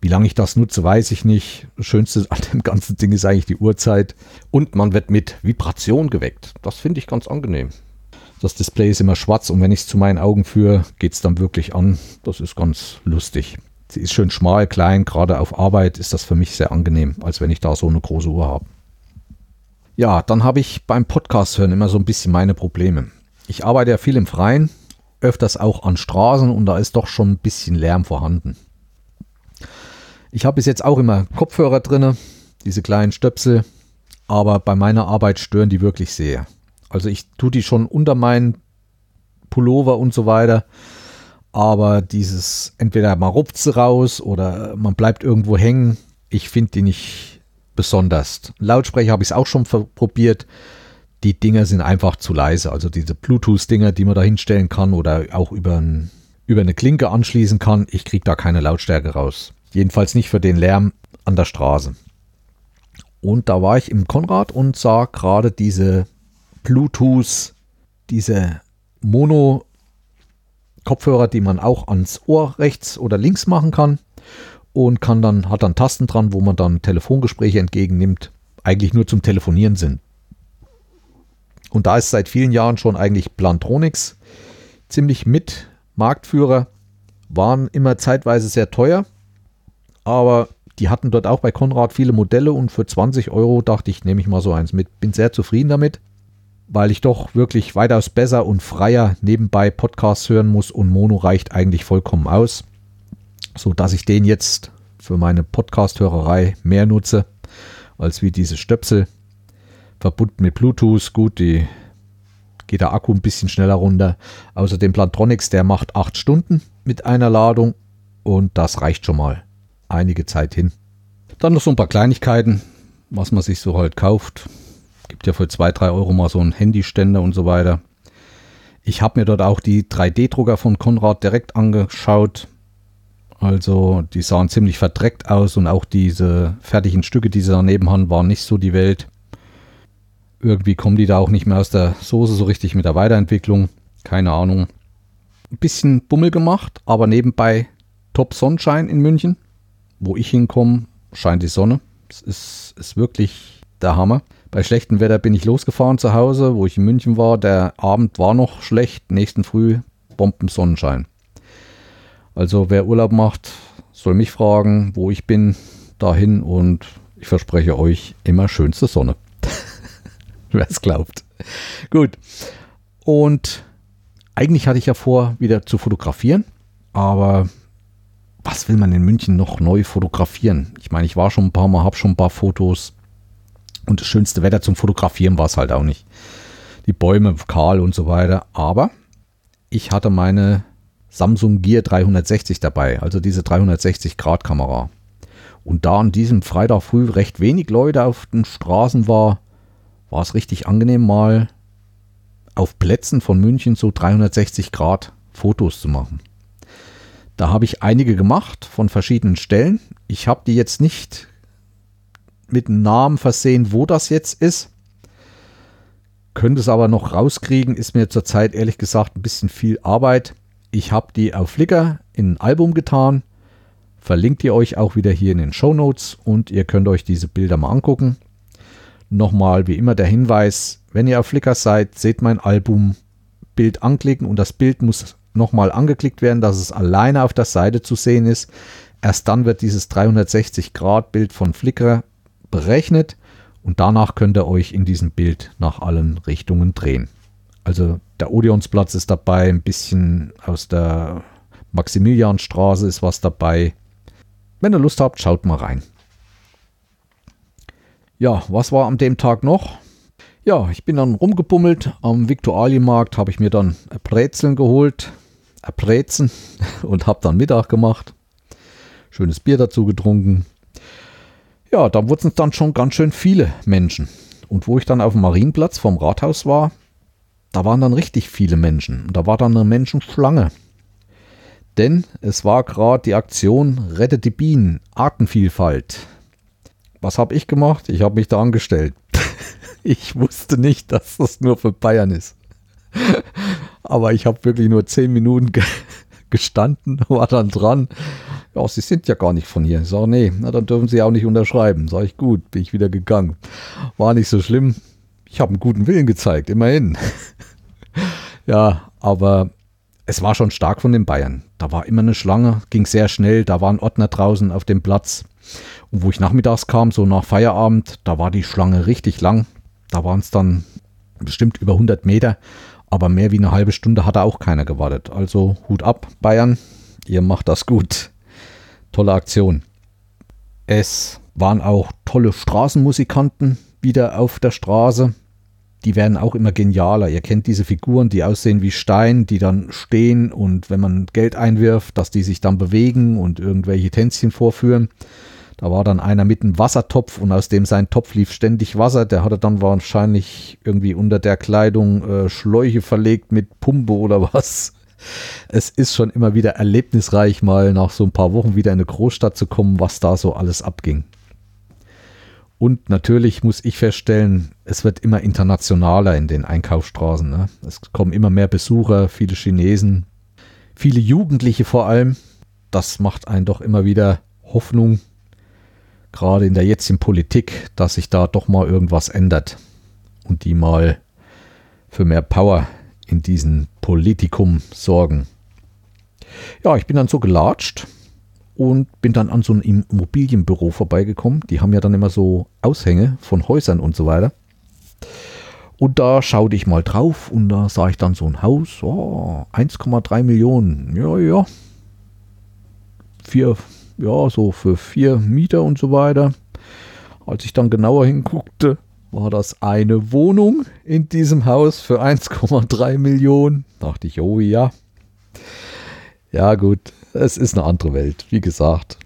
Wie lange ich das nutze, weiß ich nicht. Das Schönste an dem ganzen Ding ist eigentlich die Uhrzeit. Und man wird mit Vibration geweckt. Das finde ich ganz angenehm. Das Display ist immer schwarz und wenn ich es zu meinen Augen führe, geht es dann wirklich an. Das ist ganz lustig. Sie ist schön schmal, klein, gerade auf Arbeit ist das für mich sehr angenehm, als wenn ich da so eine große Uhr habe. Ja, dann habe ich beim Podcast hören immer so ein bisschen meine Probleme. Ich arbeite ja viel im Freien öfters auch an Straßen und da ist doch schon ein bisschen Lärm vorhanden. Ich habe bis jetzt auch immer Kopfhörer drin, diese kleinen Stöpsel, aber bei meiner Arbeit stören die wirklich sehr. Also ich tue die schon unter meinen Pullover und so weiter, aber dieses entweder man rupft sie raus oder man bleibt irgendwo hängen, ich finde die nicht besonders. Lautsprecher habe ich es auch schon probiert, die Dinger sind einfach zu leise. Also diese Bluetooth-Dinger, die man da hinstellen kann oder auch über, ein, über eine Klinke anschließen kann, ich kriege da keine Lautstärke raus. Jedenfalls nicht für den Lärm an der Straße. Und da war ich im Konrad und sah gerade diese Bluetooth, diese Mono-Kopfhörer, die man auch ans Ohr rechts oder links machen kann und kann dann, hat dann Tasten dran, wo man dann Telefongespräche entgegennimmt, eigentlich nur zum Telefonieren sind. Und da ist seit vielen Jahren schon eigentlich Plantronics ziemlich mit Marktführer, waren immer zeitweise sehr teuer, aber die hatten dort auch bei Konrad viele Modelle und für 20 Euro dachte ich, nehme ich mal so eins mit. Bin sehr zufrieden damit, weil ich doch wirklich weitaus besser und freier nebenbei Podcasts hören muss und Mono reicht eigentlich vollkommen aus, so dass ich den jetzt für meine Podcast-Hörerei mehr nutze als wie diese Stöpsel verbunden mit Bluetooth. Gut, die geht der Akku ein bisschen schneller runter. Außerdem Plantronics, der macht 8 Stunden mit einer Ladung und das reicht schon mal einige Zeit hin. Dann noch so ein paar Kleinigkeiten, was man sich so halt kauft. Gibt ja für 2, 3 Euro mal so einen Handyständer und so weiter. Ich habe mir dort auch die 3D-Drucker von Konrad direkt angeschaut. Also die sahen ziemlich verdreckt aus und auch diese fertigen Stücke, die sie daneben haben, waren nicht so die Welt. Irgendwie kommen die da auch nicht mehr aus der Soße so richtig mit der Weiterentwicklung. Keine Ahnung. Ein bisschen Bummel gemacht, aber nebenbei Top Sonnenschein in München. Wo ich hinkomme, scheint die Sonne. Es ist, ist wirklich der Hammer. Bei schlechtem Wetter bin ich losgefahren zu Hause, wo ich in München war. Der Abend war noch schlecht, nächsten Früh Bomben Sonnenschein. Also wer Urlaub macht, soll mich fragen, wo ich bin, dahin und ich verspreche euch immer schönste Sonne. wer es glaubt. Gut. Und eigentlich hatte ich ja vor, wieder zu fotografieren, aber was will man in München noch neu fotografieren? Ich meine, ich war schon ein paar Mal, habe schon ein paar Fotos und das schönste Wetter zum Fotografieren war es halt auch nicht. Die Bäume kahl und so weiter, aber ich hatte meine Samsung Gear 360 dabei, also diese 360 Grad Kamera. Und da an diesem Freitag früh recht wenig Leute auf den Straßen war, war es richtig angenehm, mal auf Plätzen von München so 360 Grad Fotos zu machen. Da habe ich einige gemacht von verschiedenen Stellen. Ich habe die jetzt nicht mit Namen versehen, wo das jetzt ist. Könnte es aber noch rauskriegen, ist mir zurzeit ehrlich gesagt ein bisschen viel Arbeit. Ich habe die auf Flickr in ein Album getan. Verlinkt ihr euch auch wieder hier in den Show Notes und ihr könnt euch diese Bilder mal angucken. Nochmal wie immer der Hinweis, wenn ihr auf Flickr seid, seht mein Album, Bild anklicken und das Bild muss nochmal angeklickt werden, dass es alleine auf der Seite zu sehen ist. Erst dann wird dieses 360 Grad Bild von Flickr berechnet und danach könnt ihr euch in diesem Bild nach allen Richtungen drehen. Also der Odeonsplatz ist dabei, ein bisschen aus der Maximilianstraße ist was dabei. Wenn ihr Lust habt, schaut mal rein. Ja, was war an dem Tag noch? Ja, ich bin dann rumgebummelt. Am Viktualienmarkt habe ich mir dann Brezeln geholt, Brezen und habe dann Mittag gemacht. Schönes Bier dazu getrunken. Ja, da wurden es dann schon ganz schön viele Menschen. Und wo ich dann auf dem Marienplatz vom Rathaus war, da waren dann richtig viele Menschen. Und da war dann eine Menschenschlange. Denn es war gerade die Aktion Rettet die Bienen, Artenvielfalt. Was habe ich gemacht? Ich habe mich da angestellt. ich wusste nicht, dass das nur für Bayern ist. Aber ich habe wirklich nur zehn Minuten ge gestanden, war dann dran. Ja, Sie sind ja gar nicht von hier. Ich sage, nee, na, dann dürfen Sie auch nicht unterschreiben. Sag ich, gut, bin ich wieder gegangen. War nicht so schlimm. Ich habe einen guten Willen gezeigt, immerhin. ja, aber es war schon stark von den Bayern. Da war immer eine Schlange, ging sehr schnell, da waren Ordner draußen auf dem Platz. Und wo ich nachmittags kam, so nach Feierabend, da war die Schlange richtig lang. Da waren es dann bestimmt über 100 Meter, aber mehr wie eine halbe Stunde hat da auch keiner gewartet. Also Hut ab, Bayern, ihr macht das gut. Tolle Aktion. Es waren auch tolle Straßenmusikanten wieder auf der Straße die werden auch immer genialer. Ihr kennt diese Figuren, die aussehen wie Stein, die dann stehen und wenn man Geld einwirft, dass die sich dann bewegen und irgendwelche Tänzchen vorführen. Da war dann einer mit einem Wassertopf und aus dem sein Topf lief ständig Wasser. Der hatte dann wahrscheinlich irgendwie unter der Kleidung äh, Schläuche verlegt mit Pumpe oder was. Es ist schon immer wieder erlebnisreich, mal nach so ein paar Wochen wieder in eine Großstadt zu kommen, was da so alles abging. Und natürlich muss ich feststellen, es wird immer internationaler in den Einkaufsstraßen. Ne? Es kommen immer mehr Besucher, viele Chinesen, viele Jugendliche vor allem. Das macht einen doch immer wieder Hoffnung, gerade in der jetzigen Politik, dass sich da doch mal irgendwas ändert und die mal für mehr Power in diesem Politikum sorgen. Ja, ich bin dann so gelatscht und bin dann an so einem Immobilienbüro vorbeigekommen. Die haben ja dann immer so Aushänge von Häusern und so weiter. Und da schaute ich mal drauf und da sah ich dann so ein Haus, oh, 1,3 Millionen. Ja, ja. Vier, ja, so für vier Mieter und so weiter. Als ich dann genauer hinguckte, war das eine Wohnung in diesem Haus für 1,3 Millionen. Dachte ich, oh ja. Ja, gut es ist eine andere Welt, wie gesagt.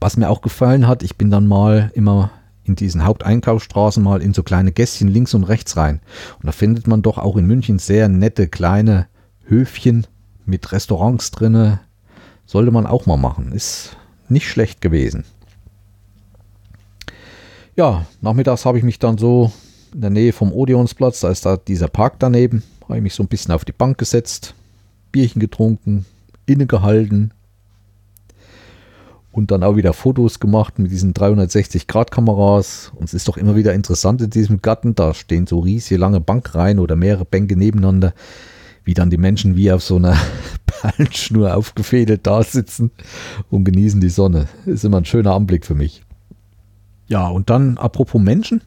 Was mir auch gefallen hat, ich bin dann mal immer in diesen Haupteinkaufsstraßen mal in so kleine Gässchen links und rechts rein. Und da findet man doch auch in München sehr nette kleine Höfchen mit Restaurants drinne. Sollte man auch mal machen. Ist nicht schlecht gewesen. Ja, nachmittags habe ich mich dann so in der Nähe vom Odeonsplatz, da ist da dieser Park daneben, habe ich mich so ein bisschen auf die Bank gesetzt, Bierchen getrunken, innegehalten und dann auch wieder Fotos gemacht mit diesen 360-Grad-Kameras. Und es ist doch immer wieder interessant in diesem Garten, da stehen so riesige lange Bankreihen oder mehrere Bänke nebeneinander, wie dann die Menschen wie auf so einer Perlenschnur aufgefädelt da sitzen und genießen die Sonne. Ist immer ein schöner Anblick für mich. Ja, und dann apropos Menschen.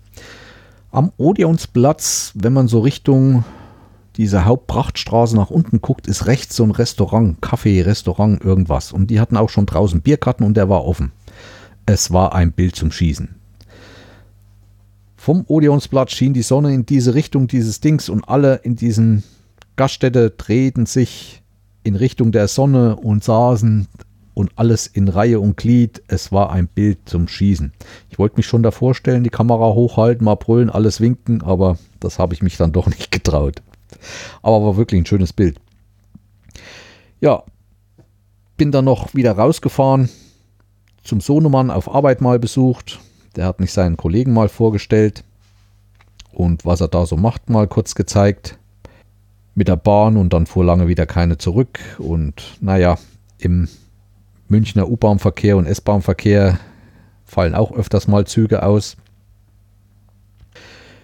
Am Odeonsplatz, wenn man so Richtung diese Hauptprachtstraße nach unten guckt, ist rechts so ein Restaurant, Kaffee, Restaurant, irgendwas. Und die hatten auch schon draußen Bierkarten und der war offen. Es war ein Bild zum Schießen. Vom Odeonsplatz schien die Sonne in diese Richtung dieses Dings und alle in diesen Gaststätte drehten sich in Richtung der Sonne und saßen und alles in Reihe und Glied. Es war ein Bild zum Schießen. Ich wollte mich schon da vorstellen, die Kamera hochhalten, mal brüllen, alles winken, aber das habe ich mich dann doch nicht getraut. Aber war wirklich ein schönes Bild. Ja, bin dann noch wieder rausgefahren, zum Sohnemann auf Arbeit mal besucht. Der hat mich seinen Kollegen mal vorgestellt und was er da so macht, mal kurz gezeigt. Mit der Bahn und dann fuhr lange wieder keine zurück. Und naja, im Münchner U-Bahn-Verkehr und S-Bahn-Verkehr fallen auch öfters mal Züge aus.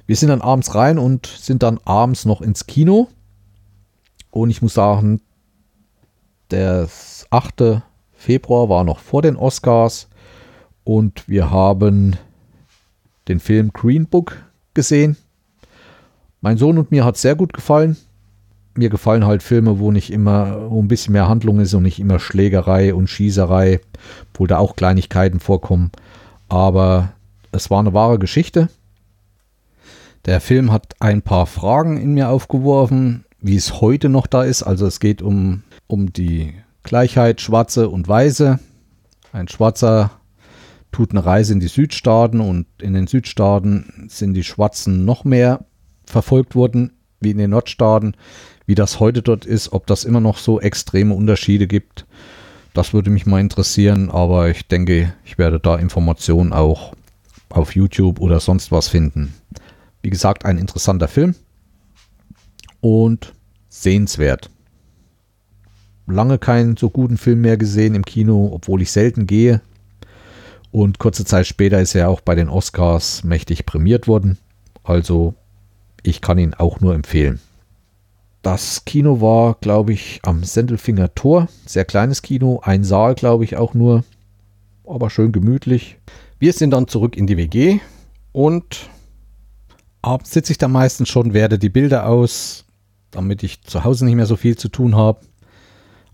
Wir sind dann abends rein und sind dann abends noch ins Kino. Und ich muss sagen, der 8. Februar war noch vor den Oscars und wir haben den Film Green Book gesehen. Mein Sohn und mir hat sehr gut gefallen. Mir gefallen halt Filme, wo nicht immer, wo ein bisschen mehr Handlung ist und nicht immer Schlägerei und Schießerei, wo da auch Kleinigkeiten vorkommen. Aber es war eine wahre Geschichte. Der Film hat ein paar Fragen in mir aufgeworfen, wie es heute noch da ist. Also es geht um, um die Gleichheit Schwarze und Weiße. Ein Schwarzer tut eine Reise in die Südstaaten und in den Südstaaten sind die Schwarzen noch mehr verfolgt worden wie in den Nordstaaten. Wie das heute dort ist, ob das immer noch so extreme Unterschiede gibt, das würde mich mal interessieren, aber ich denke, ich werde da Informationen auch auf YouTube oder sonst was finden. Wie gesagt, ein interessanter Film und sehenswert lange keinen so guten Film mehr gesehen im Kino, obwohl ich selten gehe. Und kurze Zeit später ist er auch bei den Oscars mächtig prämiert worden. Also ich kann ihn auch nur empfehlen. Das Kino war, glaube ich, am Sendelfinger Tor. Sehr kleines Kino, ein Saal, glaube ich, auch nur. Aber schön gemütlich. Wir sind dann zurück in die WG und abends sitze ich da meistens schon, werde die Bilder aus, damit ich zu Hause nicht mehr so viel zu tun habe.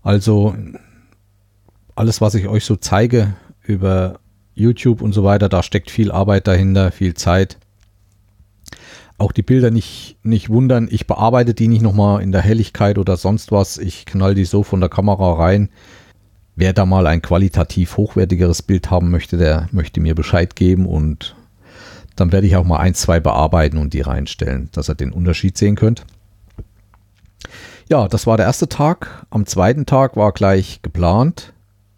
Also alles, was ich euch so zeige über YouTube und so weiter, da steckt viel Arbeit dahinter, viel Zeit. Auch die Bilder nicht, nicht wundern, ich bearbeite die nicht nochmal in der Helligkeit oder sonst was. Ich knall die so von der Kamera rein. Wer da mal ein qualitativ hochwertigeres Bild haben möchte, der möchte mir Bescheid geben und dann werde ich auch mal ein, zwei bearbeiten und die reinstellen, dass ihr den Unterschied sehen könnt. Ja, das war der erste Tag. Am zweiten Tag war gleich geplant.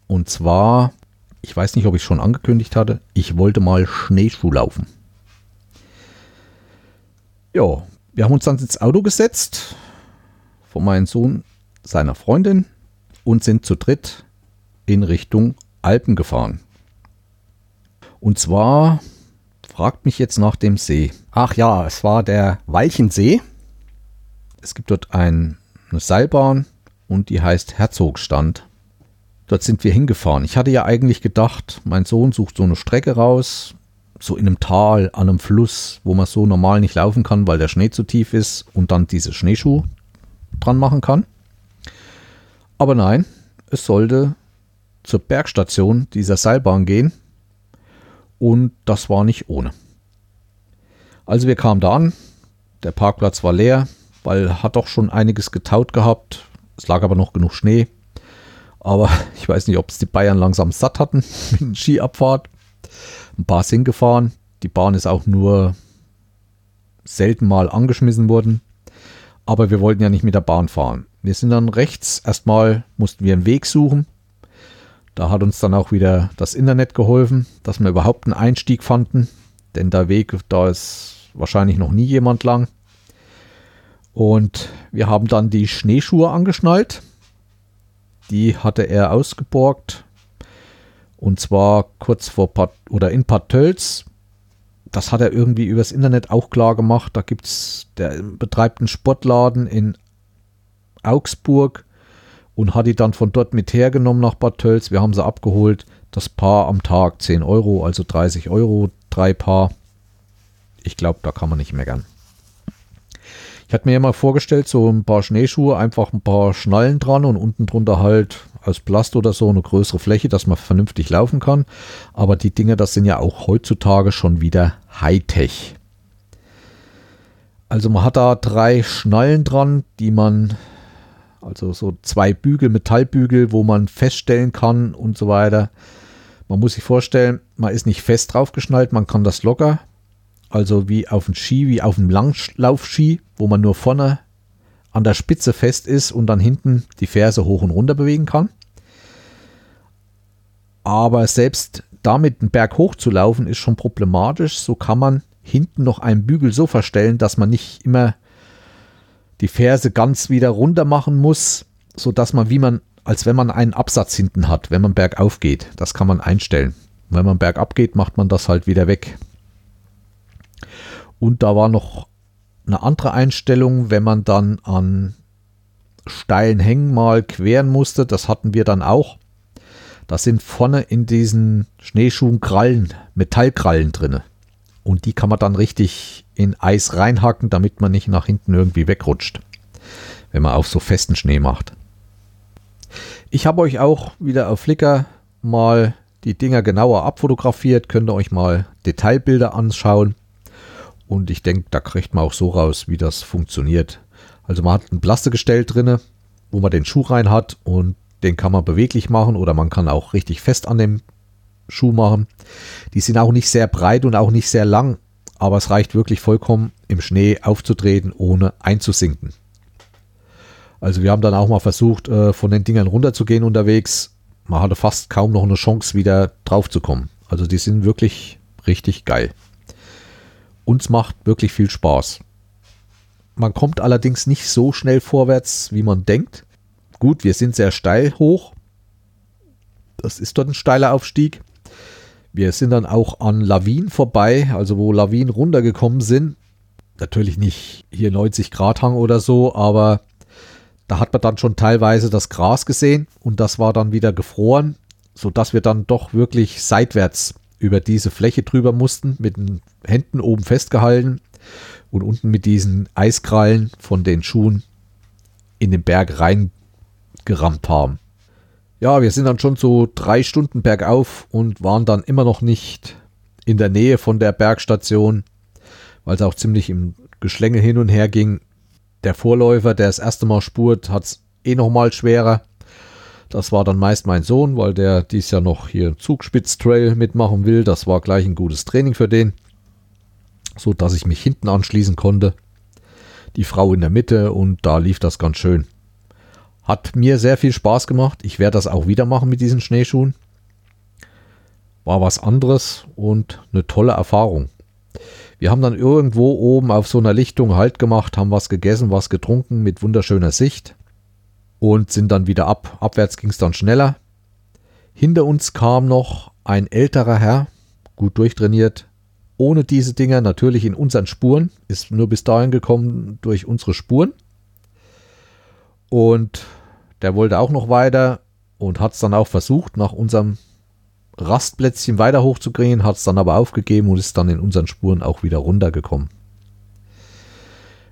Und zwar, ich weiß nicht, ob ich schon angekündigt hatte, ich wollte mal Schneeschuh laufen. Ja, wir haben uns dann ins Auto gesetzt von meinem Sohn, seiner Freundin und sind zu dritt in Richtung Alpen gefahren. Und zwar fragt mich jetzt nach dem See. Ach ja, es war der Walchensee. Es gibt dort ein eine Seilbahn und die heißt Herzogstand. Dort sind wir hingefahren. Ich hatte ja eigentlich gedacht, mein Sohn sucht so eine Strecke raus, so in einem Tal, an einem Fluss, wo man so normal nicht laufen kann, weil der Schnee zu tief ist und dann diese Schneeschuh dran machen kann. Aber nein, es sollte zur Bergstation dieser Seilbahn gehen und das war nicht ohne. Also wir kamen da an, der Parkplatz war leer, weil hat doch schon einiges getaut gehabt. Es lag aber noch genug Schnee. Aber ich weiß nicht, ob es die Bayern langsam satt hatten mit der Skiabfahrt. Ein paar sind gefahren. Die Bahn ist auch nur selten mal angeschmissen worden. Aber wir wollten ja nicht mit der Bahn fahren. Wir sind dann rechts, erstmal mussten wir einen Weg suchen. Da hat uns dann auch wieder das Internet geholfen, dass wir überhaupt einen Einstieg fanden. Denn der Weg, da ist wahrscheinlich noch nie jemand lang. Und wir haben dann die Schneeschuhe angeschnallt. Die hatte er ausgeborgt. Und zwar kurz vor Pat oder in Patölz. Das hat er irgendwie übers Internet auch klar gemacht. Da gibt es, der betreibt einen Sportladen in Augsburg und hat die dann von dort mit hergenommen nach Bad Tölz. Wir haben sie abgeholt. Das Paar am Tag 10 Euro, also 30 Euro, drei Paar. Ich glaube, da kann man nicht meckern. Ich hatte mir ja mal vorgestellt, so ein paar Schneeschuhe, einfach ein paar Schnallen dran und unten drunter halt aus Plast oder so eine größere Fläche, dass man vernünftig laufen kann. Aber die Dinge, das sind ja auch heutzutage schon wieder Hightech. Also man hat da drei Schnallen dran, die man, also so zwei Bügel, Metallbügel, wo man feststellen kann und so weiter. Man muss sich vorstellen, man ist nicht fest drauf geschnallt, man kann das locker, also wie auf dem Ski, wie auf einem Langlaufski, wo man nur vorne an der Spitze fest ist und dann hinten die Ferse hoch und runter bewegen kann. Aber selbst damit einen Berg hoch zu laufen, ist schon problematisch. So kann man hinten noch einen Bügel so verstellen, dass man nicht immer die Ferse ganz wieder runter machen muss, sodass man, wie man, als wenn man einen Absatz hinten hat, wenn man bergauf geht. Das kann man einstellen. wenn man bergab geht, macht man das halt wieder weg. Und da war noch eine andere Einstellung, wenn man dann an steilen Hängen mal queren musste. Das hatten wir dann auch. Da sind vorne in diesen Schneeschuhen Krallen, Metallkrallen drinne. Und die kann man dann richtig in Eis reinhacken, damit man nicht nach hinten irgendwie wegrutscht, wenn man auf so festen Schnee macht. Ich habe euch auch wieder auf Flickr mal die Dinger genauer abfotografiert, könnt ihr euch mal Detailbilder anschauen. Und ich denke, da kriegt man auch so raus, wie das funktioniert. Also man hat ein Plastikgestell drinne, wo man den Schuh rein hat und den kann man beweglich machen oder man kann auch richtig fest an dem Schuh machen. Die sind auch nicht sehr breit und auch nicht sehr lang, aber es reicht wirklich vollkommen im Schnee aufzutreten, ohne einzusinken. Also wir haben dann auch mal versucht, äh, von den Dingern runterzugehen unterwegs. Man hatte fast kaum noch eine Chance, wieder drauf zu kommen. Also die sind wirklich richtig geil. Uns macht wirklich viel Spaß. Man kommt allerdings nicht so schnell vorwärts, wie man denkt. Gut, wir sind sehr steil hoch. Das ist dort ein steiler Aufstieg. Wir sind dann auch an Lawinen vorbei, also wo Lawinen runtergekommen sind. Natürlich nicht hier 90 Grad Hang oder so, aber da hat man dann schon teilweise das Gras gesehen und das war dann wieder gefroren, sodass wir dann doch wirklich seitwärts über diese Fläche drüber mussten, mit den Händen oben festgehalten und unten mit diesen Eiskrallen von den Schuhen in den Berg reingerammt haben. Ja, wir sind dann schon so drei Stunden bergauf und waren dann immer noch nicht in der Nähe von der Bergstation, weil es auch ziemlich im Geschlänge hin und her ging. Der Vorläufer, der das erste Mal spurt, hat es eh noch mal schwerer. Das war dann meist mein Sohn, weil der dies Jahr noch hier Zugspitz-Trail mitmachen will. Das war gleich ein gutes Training für den, so dass ich mich hinten anschließen konnte. Die Frau in der Mitte und da lief das ganz schön. Hat mir sehr viel Spaß gemacht. Ich werde das auch wieder machen mit diesen Schneeschuhen. War was anderes und eine tolle Erfahrung. Wir haben dann irgendwo oben auf so einer Lichtung Halt gemacht, haben was gegessen, was getrunken mit wunderschöner Sicht und sind dann wieder ab. Abwärts ging es dann schneller. Hinter uns kam noch ein älterer Herr, gut durchtrainiert, ohne diese Dinger, natürlich in unseren Spuren, ist nur bis dahin gekommen durch unsere Spuren. Und der wollte auch noch weiter und hat es dann auch versucht, nach unserem Rastplätzchen weiter hochzukriegen, hat es dann aber aufgegeben und ist dann in unseren Spuren auch wieder runtergekommen.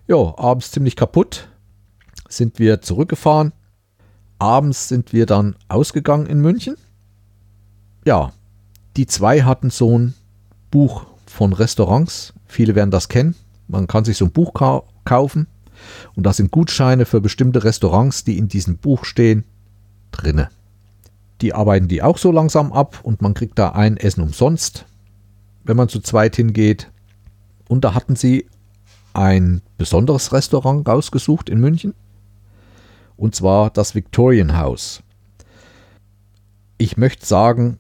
Ja, abends ziemlich kaputt sind wir zurückgefahren. Abends sind wir dann ausgegangen in München. Ja, die zwei hatten so ein Buch von Restaurants. Viele werden das kennen. Man kann sich so ein Buch kaufen. Und da sind Gutscheine für bestimmte Restaurants, die in diesem Buch stehen, drinne. Die arbeiten die auch so langsam ab und man kriegt da ein Essen umsonst, wenn man zu zweit hingeht. Und da hatten sie ein besonderes Restaurant rausgesucht in München. Und zwar das Victorian House. Ich möchte sagen,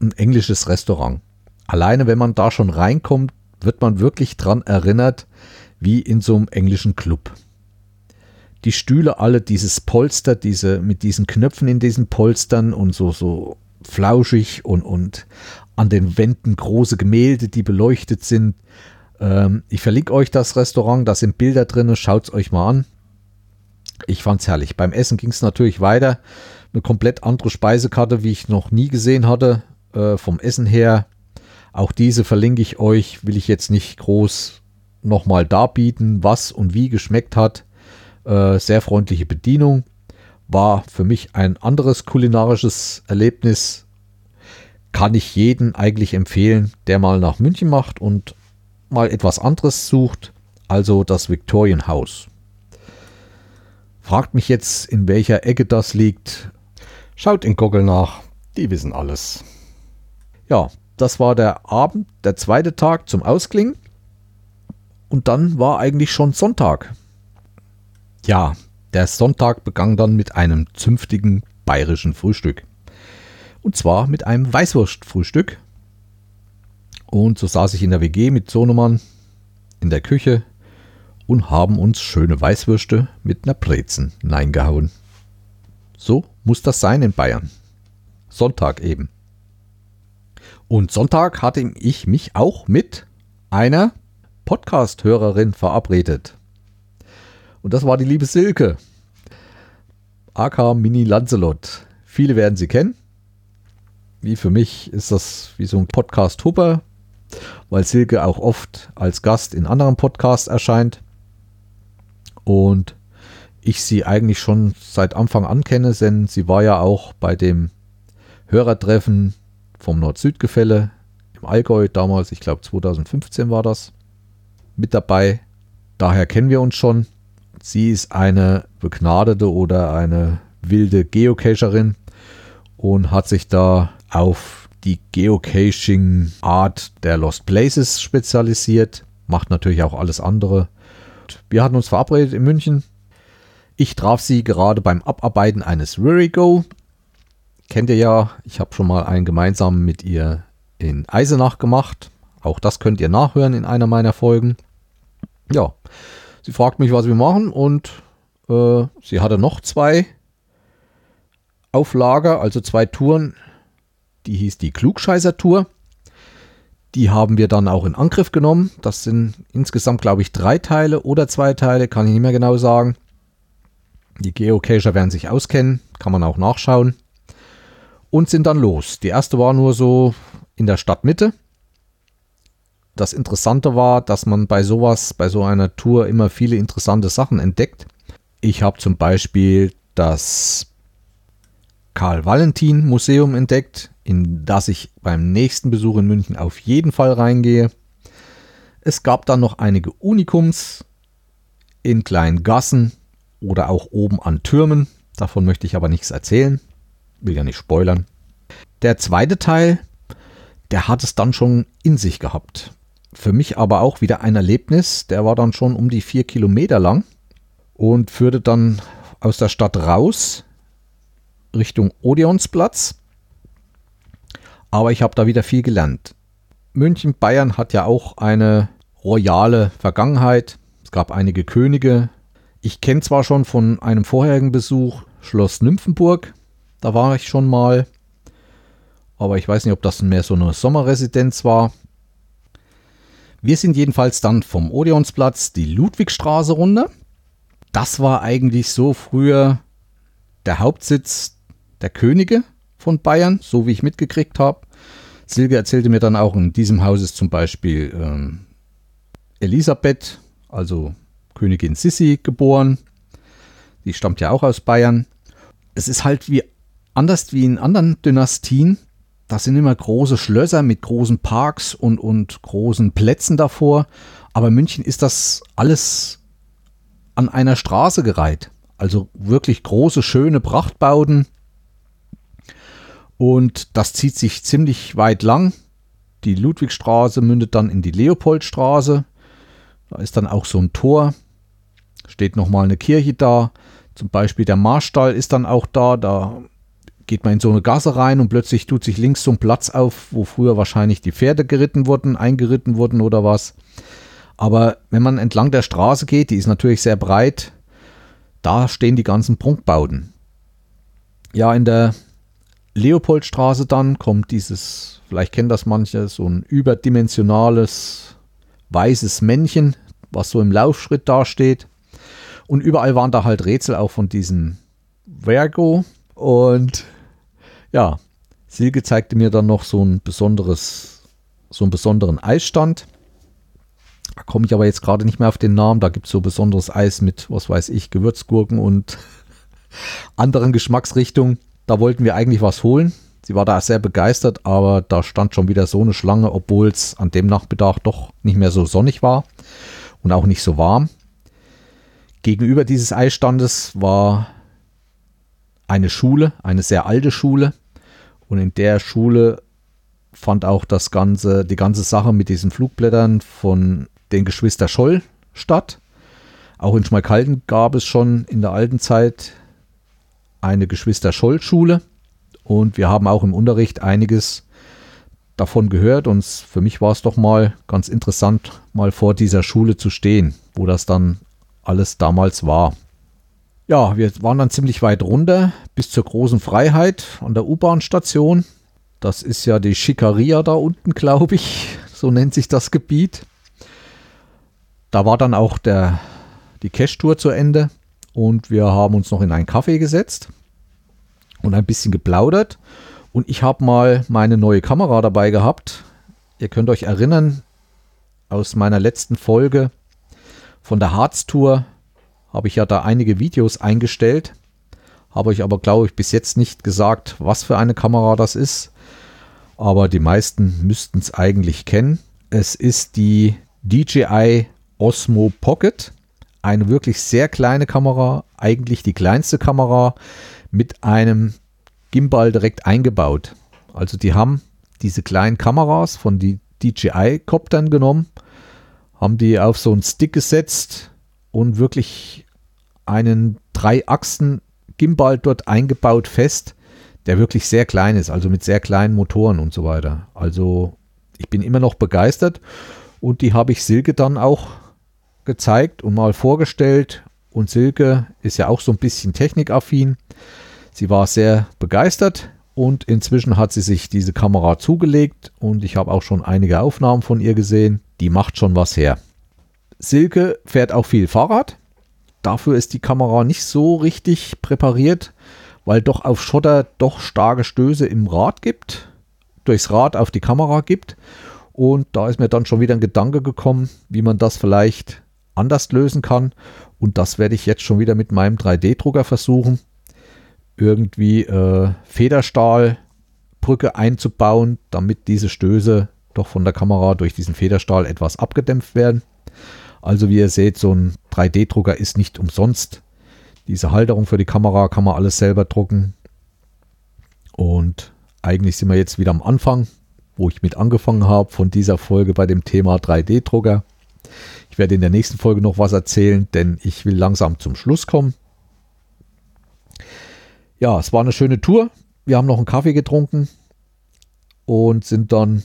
ein englisches Restaurant. Alleine wenn man da schon reinkommt, wird man wirklich dran erinnert, wie in so einem englischen Club. Die Stühle alle, dieses Polster, diese, mit diesen Knöpfen in diesen Polstern und so, so flauschig und, und an den Wänden große Gemälde, die beleuchtet sind. Ähm, ich verlinke euch das Restaurant, da sind Bilder drin, schaut es euch mal an. Ich fand es herrlich. Beim Essen ging es natürlich weiter. Eine komplett andere Speisekarte, wie ich noch nie gesehen hatte, äh, vom Essen her. Auch diese verlinke ich euch, will ich jetzt nicht groß nochmal darbieten, was und wie geschmeckt hat. Äh, sehr freundliche Bedienung. War für mich ein anderes kulinarisches Erlebnis. Kann ich jeden eigentlich empfehlen, der mal nach München macht und mal etwas anderes sucht. Also das Victorian House. Fragt mich jetzt, in welcher Ecke das liegt. Schaut in Google nach, die wissen alles. Ja, das war der Abend, der zweite Tag zum Ausklingen. Und dann war eigentlich schon Sonntag. Ja, der Sonntag begann dann mit einem zünftigen bayerischen Frühstück. Und zwar mit einem Weißwurstfrühstück. Und so saß ich in der WG mit Sohnemann in der Küche und haben uns schöne Weißwürste mit einer Brezen hineingehauen. So muss das sein in Bayern. Sonntag eben. Und Sonntag hatte ich mich auch mit einer Podcast-Hörerin verabredet. Und das war die liebe Silke. AK Mini Lancelot. Viele werden sie kennen. Wie für mich ist das wie so ein Podcast-Hupper, weil Silke auch oft als Gast in anderen Podcasts erscheint. Und ich sie eigentlich schon seit Anfang an kenne, denn sie war ja auch bei dem Hörertreffen vom Nord-Süd-Gefälle im Allgäu damals, ich glaube 2015 war das, mit dabei. Daher kennen wir uns schon. Sie ist eine begnadete oder eine wilde Geocacherin und hat sich da auf die Geocaching-Art der Lost Places spezialisiert. Macht natürlich auch alles andere. Wir hatten uns verabredet in München. Ich traf sie gerade beim Abarbeiten eines Rurigo kennt ihr ja, ich habe schon mal einen gemeinsam mit ihr in Eisenach gemacht. Auch das könnt ihr nachhören in einer meiner Folgen. Ja, sie fragt mich, was wir machen und äh, sie hatte noch zwei Auflager, also zwei Touren. Die hieß die Klugscheißer-Tour. Die haben wir dann auch in Angriff genommen. Das sind insgesamt, glaube ich, drei Teile oder zwei Teile, kann ich nicht mehr genau sagen. Die Geocacher werden sich auskennen, kann man auch nachschauen und sind dann los. Die erste war nur so in der Stadtmitte. Das Interessante war, dass man bei sowas, bei so einer Tour immer viele interessante Sachen entdeckt. Ich habe zum Beispiel das Karl-Valentin-Museum entdeckt, in das ich beim nächsten Besuch in München auf jeden Fall reingehe. Es gab dann noch einige Unikums in kleinen Gassen oder auch oben an Türmen. Davon möchte ich aber nichts erzählen will ja nicht spoilern. Der zweite Teil, der hat es dann schon in sich gehabt. Für mich aber auch wieder ein Erlebnis. Der war dann schon um die vier Kilometer lang und führte dann aus der Stadt raus Richtung Odeonsplatz. Aber ich habe da wieder viel gelernt. München, Bayern hat ja auch eine royale Vergangenheit. Es gab einige Könige. Ich kenne zwar schon von einem vorherigen Besuch Schloss Nymphenburg. Da war ich schon mal. Aber ich weiß nicht, ob das mehr so eine Sommerresidenz war. Wir sind jedenfalls dann vom Odeonsplatz die Ludwigstraße runter. Das war eigentlich so früher der Hauptsitz der Könige von Bayern, so wie ich mitgekriegt habe. Silke erzählte mir dann auch, in diesem Haus ist zum Beispiel ähm, Elisabeth, also Königin Sissi, geboren. Die stammt ja auch aus Bayern. Es ist halt wie anders wie in anderen Dynastien, da sind immer große Schlösser mit großen Parks und, und großen Plätzen davor. Aber in München ist das alles an einer Straße gereiht. Also wirklich große, schöne Prachtbauten. Und das zieht sich ziemlich weit lang. Die Ludwigstraße mündet dann in die Leopoldstraße. Da ist dann auch so ein Tor. Steht nochmal eine Kirche da. Zum Beispiel der Marstall ist dann auch da. Da geht man in so eine Gasse rein und plötzlich tut sich links so ein Platz auf, wo früher wahrscheinlich die Pferde geritten wurden, eingeritten wurden oder was. Aber wenn man entlang der Straße geht, die ist natürlich sehr breit, da stehen die ganzen Prunkbauten. Ja, in der Leopoldstraße dann kommt dieses, vielleicht kennen das manche, so ein überdimensionales weißes Männchen, was so im Laufschritt dasteht. Und überall waren da halt Rätsel auch von diesem Vergo. Und ja, Silke zeigte mir dann noch so ein besonderes, so einen besonderen Eisstand. Da komme ich aber jetzt gerade nicht mehr auf den Namen. Da gibt es so besonderes Eis mit, was weiß ich, Gewürzgurken und anderen Geschmacksrichtungen. Da wollten wir eigentlich was holen. Sie war da sehr begeistert, aber da stand schon wieder so eine Schlange, obwohl es an dem Nachmittag doch nicht mehr so sonnig war und auch nicht so warm. Gegenüber dieses Eisstandes war eine Schule, eine sehr alte Schule. Und in der Schule fand auch das ganze, die ganze Sache mit diesen Flugblättern von den Geschwister Scholl statt. Auch in Schmalkalden gab es schon in der alten Zeit eine Geschwister Scholl Schule und wir haben auch im Unterricht einiges davon gehört und für mich war es doch mal ganz interessant, mal vor dieser Schule zu stehen, wo das dann alles damals war. Ja, wir waren dann ziemlich weit runter bis zur großen Freiheit an der U-Bahn-Station. Das ist ja die Schikaria da unten, glaube ich. So nennt sich das Gebiet. Da war dann auch der, die Cash-Tour zu Ende und wir haben uns noch in einen Kaffee gesetzt und ein bisschen geplaudert. Und ich habe mal meine neue Kamera dabei gehabt. Ihr könnt euch erinnern, aus meiner letzten Folge von der Harz-Tour habe ich ja da einige Videos eingestellt. Habe euch aber, glaube ich, bis jetzt nicht gesagt, was für eine Kamera das ist. Aber die meisten müssten es eigentlich kennen. Es ist die DJI Osmo Pocket. Eine wirklich sehr kleine Kamera, eigentlich die kleinste Kamera, mit einem Gimbal direkt eingebaut. Also die haben diese kleinen Kameras von die DJI-Koptern genommen, haben die auf so einen Stick gesetzt und wirklich einen Drei-Achsen-Gimbal dort eingebaut fest, der wirklich sehr klein ist, also mit sehr kleinen Motoren und so weiter. Also ich bin immer noch begeistert und die habe ich Silke dann auch gezeigt und mal vorgestellt. Und Silke ist ja auch so ein bisschen technikaffin. Sie war sehr begeistert und inzwischen hat sie sich diese Kamera zugelegt und ich habe auch schon einige Aufnahmen von ihr gesehen. Die macht schon was her. Silke fährt auch viel Fahrrad. Dafür ist die Kamera nicht so richtig präpariert, weil doch auf Schotter doch starke Stöße im Rad gibt, durchs Rad auf die Kamera gibt. Und da ist mir dann schon wieder ein Gedanke gekommen, wie man das vielleicht anders lösen kann. Und das werde ich jetzt schon wieder mit meinem 3D-Drucker versuchen irgendwie äh, Federstahlbrücke einzubauen, damit diese Stöße doch von der Kamera durch diesen Federstahl etwas abgedämpft werden. Also wie ihr seht, so ein 3D-Drucker ist nicht umsonst. Diese Halterung für die Kamera kann man alles selber drucken. Und eigentlich sind wir jetzt wieder am Anfang, wo ich mit angefangen habe von dieser Folge bei dem Thema 3D-Drucker. Ich werde in der nächsten Folge noch was erzählen, denn ich will langsam zum Schluss kommen ja, es war eine schöne Tour. Wir haben noch einen Kaffee getrunken und sind dann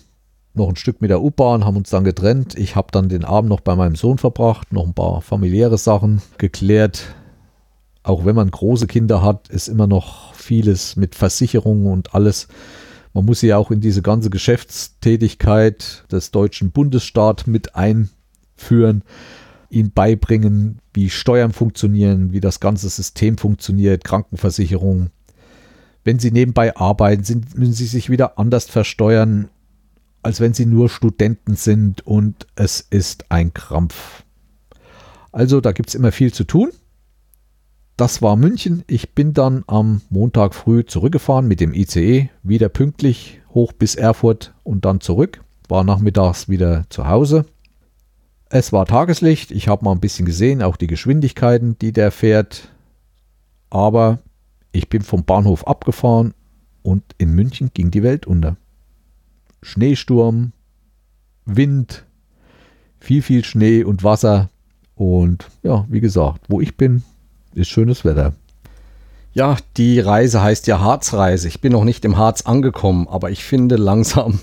noch ein Stück mit der U-Bahn, haben uns dann getrennt. Ich habe dann den Abend noch bei meinem Sohn verbracht, noch ein paar familiäre Sachen geklärt. Auch wenn man große Kinder hat, ist immer noch vieles mit Versicherungen und alles. Man muss ja auch in diese ganze Geschäftstätigkeit des deutschen Bundesstaats mit einführen, ihn beibringen, wie Steuern funktionieren, wie das ganze System funktioniert, Krankenversicherung. Wenn Sie nebenbei arbeiten, sind, müssen Sie sich wieder anders versteuern, als wenn Sie nur Studenten sind und es ist ein Krampf. Also da gibt es immer viel zu tun. Das war München. Ich bin dann am Montag früh zurückgefahren mit dem ICE, wieder pünktlich hoch bis Erfurt und dann zurück. War nachmittags wieder zu Hause. Es war Tageslicht, ich habe mal ein bisschen gesehen, auch die Geschwindigkeiten, die der fährt. Aber ich bin vom Bahnhof abgefahren und in München ging die Welt unter. Schneesturm, Wind, viel, viel Schnee und Wasser. Und ja, wie gesagt, wo ich bin, ist schönes Wetter. Ja, die Reise heißt ja Harzreise. Ich bin noch nicht im Harz angekommen, aber ich finde langsam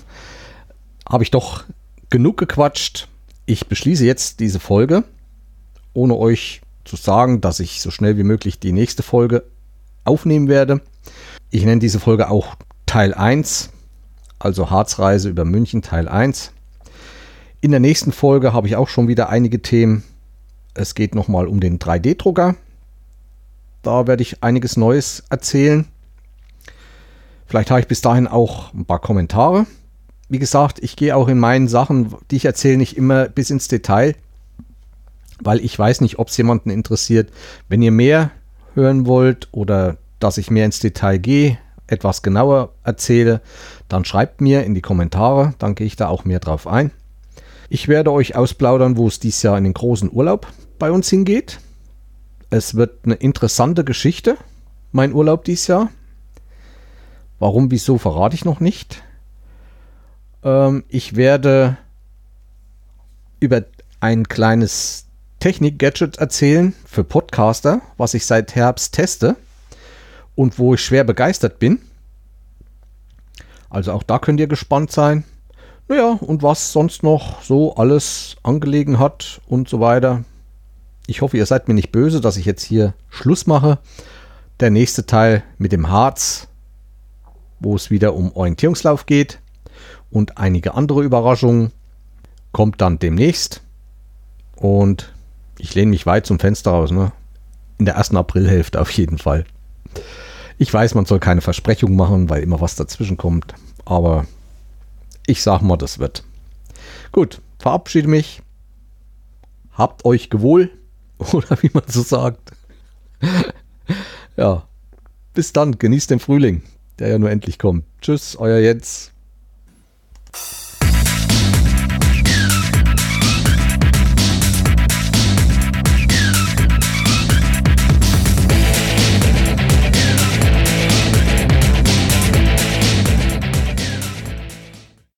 habe ich doch genug gequatscht ich beschließe jetzt diese Folge, ohne euch zu sagen, dass ich so schnell wie möglich die nächste Folge aufnehmen werde. Ich nenne diese Folge auch Teil 1, also Harzreise über München Teil 1. In der nächsten Folge habe ich auch schon wieder einige Themen. Es geht nochmal um den 3D-Drucker. Da werde ich einiges Neues erzählen. Vielleicht habe ich bis dahin auch ein paar Kommentare wie gesagt, ich gehe auch in meinen Sachen, die ich erzähle, nicht immer bis ins Detail. weil ich weiß nicht, ob es jemanden interessiert. Wenn ihr mehr hören wollt oder dass ich mehr ins Detail gehe, etwas genauer erzähle, dann schreibt mir in die Kommentare, dann gehe ich da auch mehr drauf ein. Ich werde euch ausplaudern, wo es dieses Jahr in den großen Urlaub bei uns hingeht. Es wird eine interessante Geschichte, mein Urlaub dieses Jahr. Warum, wieso, verrate ich noch nicht. Ähm, ich werde über ein kleines Technik-Gadget erzählen für Podcaster, was ich seit Herbst teste und wo ich schwer begeistert bin. Also auch da könnt ihr gespannt sein. Naja, und was sonst noch so alles angelegen hat und so weiter. Ich hoffe, ihr seid mir nicht böse, dass ich jetzt hier Schluss mache. Der nächste Teil mit dem Harz, wo es wieder um Orientierungslauf geht und einige andere Überraschungen, kommt dann demnächst. Und ich lehne mich weit zum Fenster raus, ne? In der ersten Aprilhälfte auf jeden Fall. Ich weiß, man soll keine Versprechungen machen, weil immer was dazwischen kommt. Aber ich sag mal, das wird. Gut, verabschiede mich. Habt euch gewohl. Oder wie man so sagt. ja. Bis dann. Genießt den Frühling, der ja nur endlich kommt. Tschüss, euer Jens.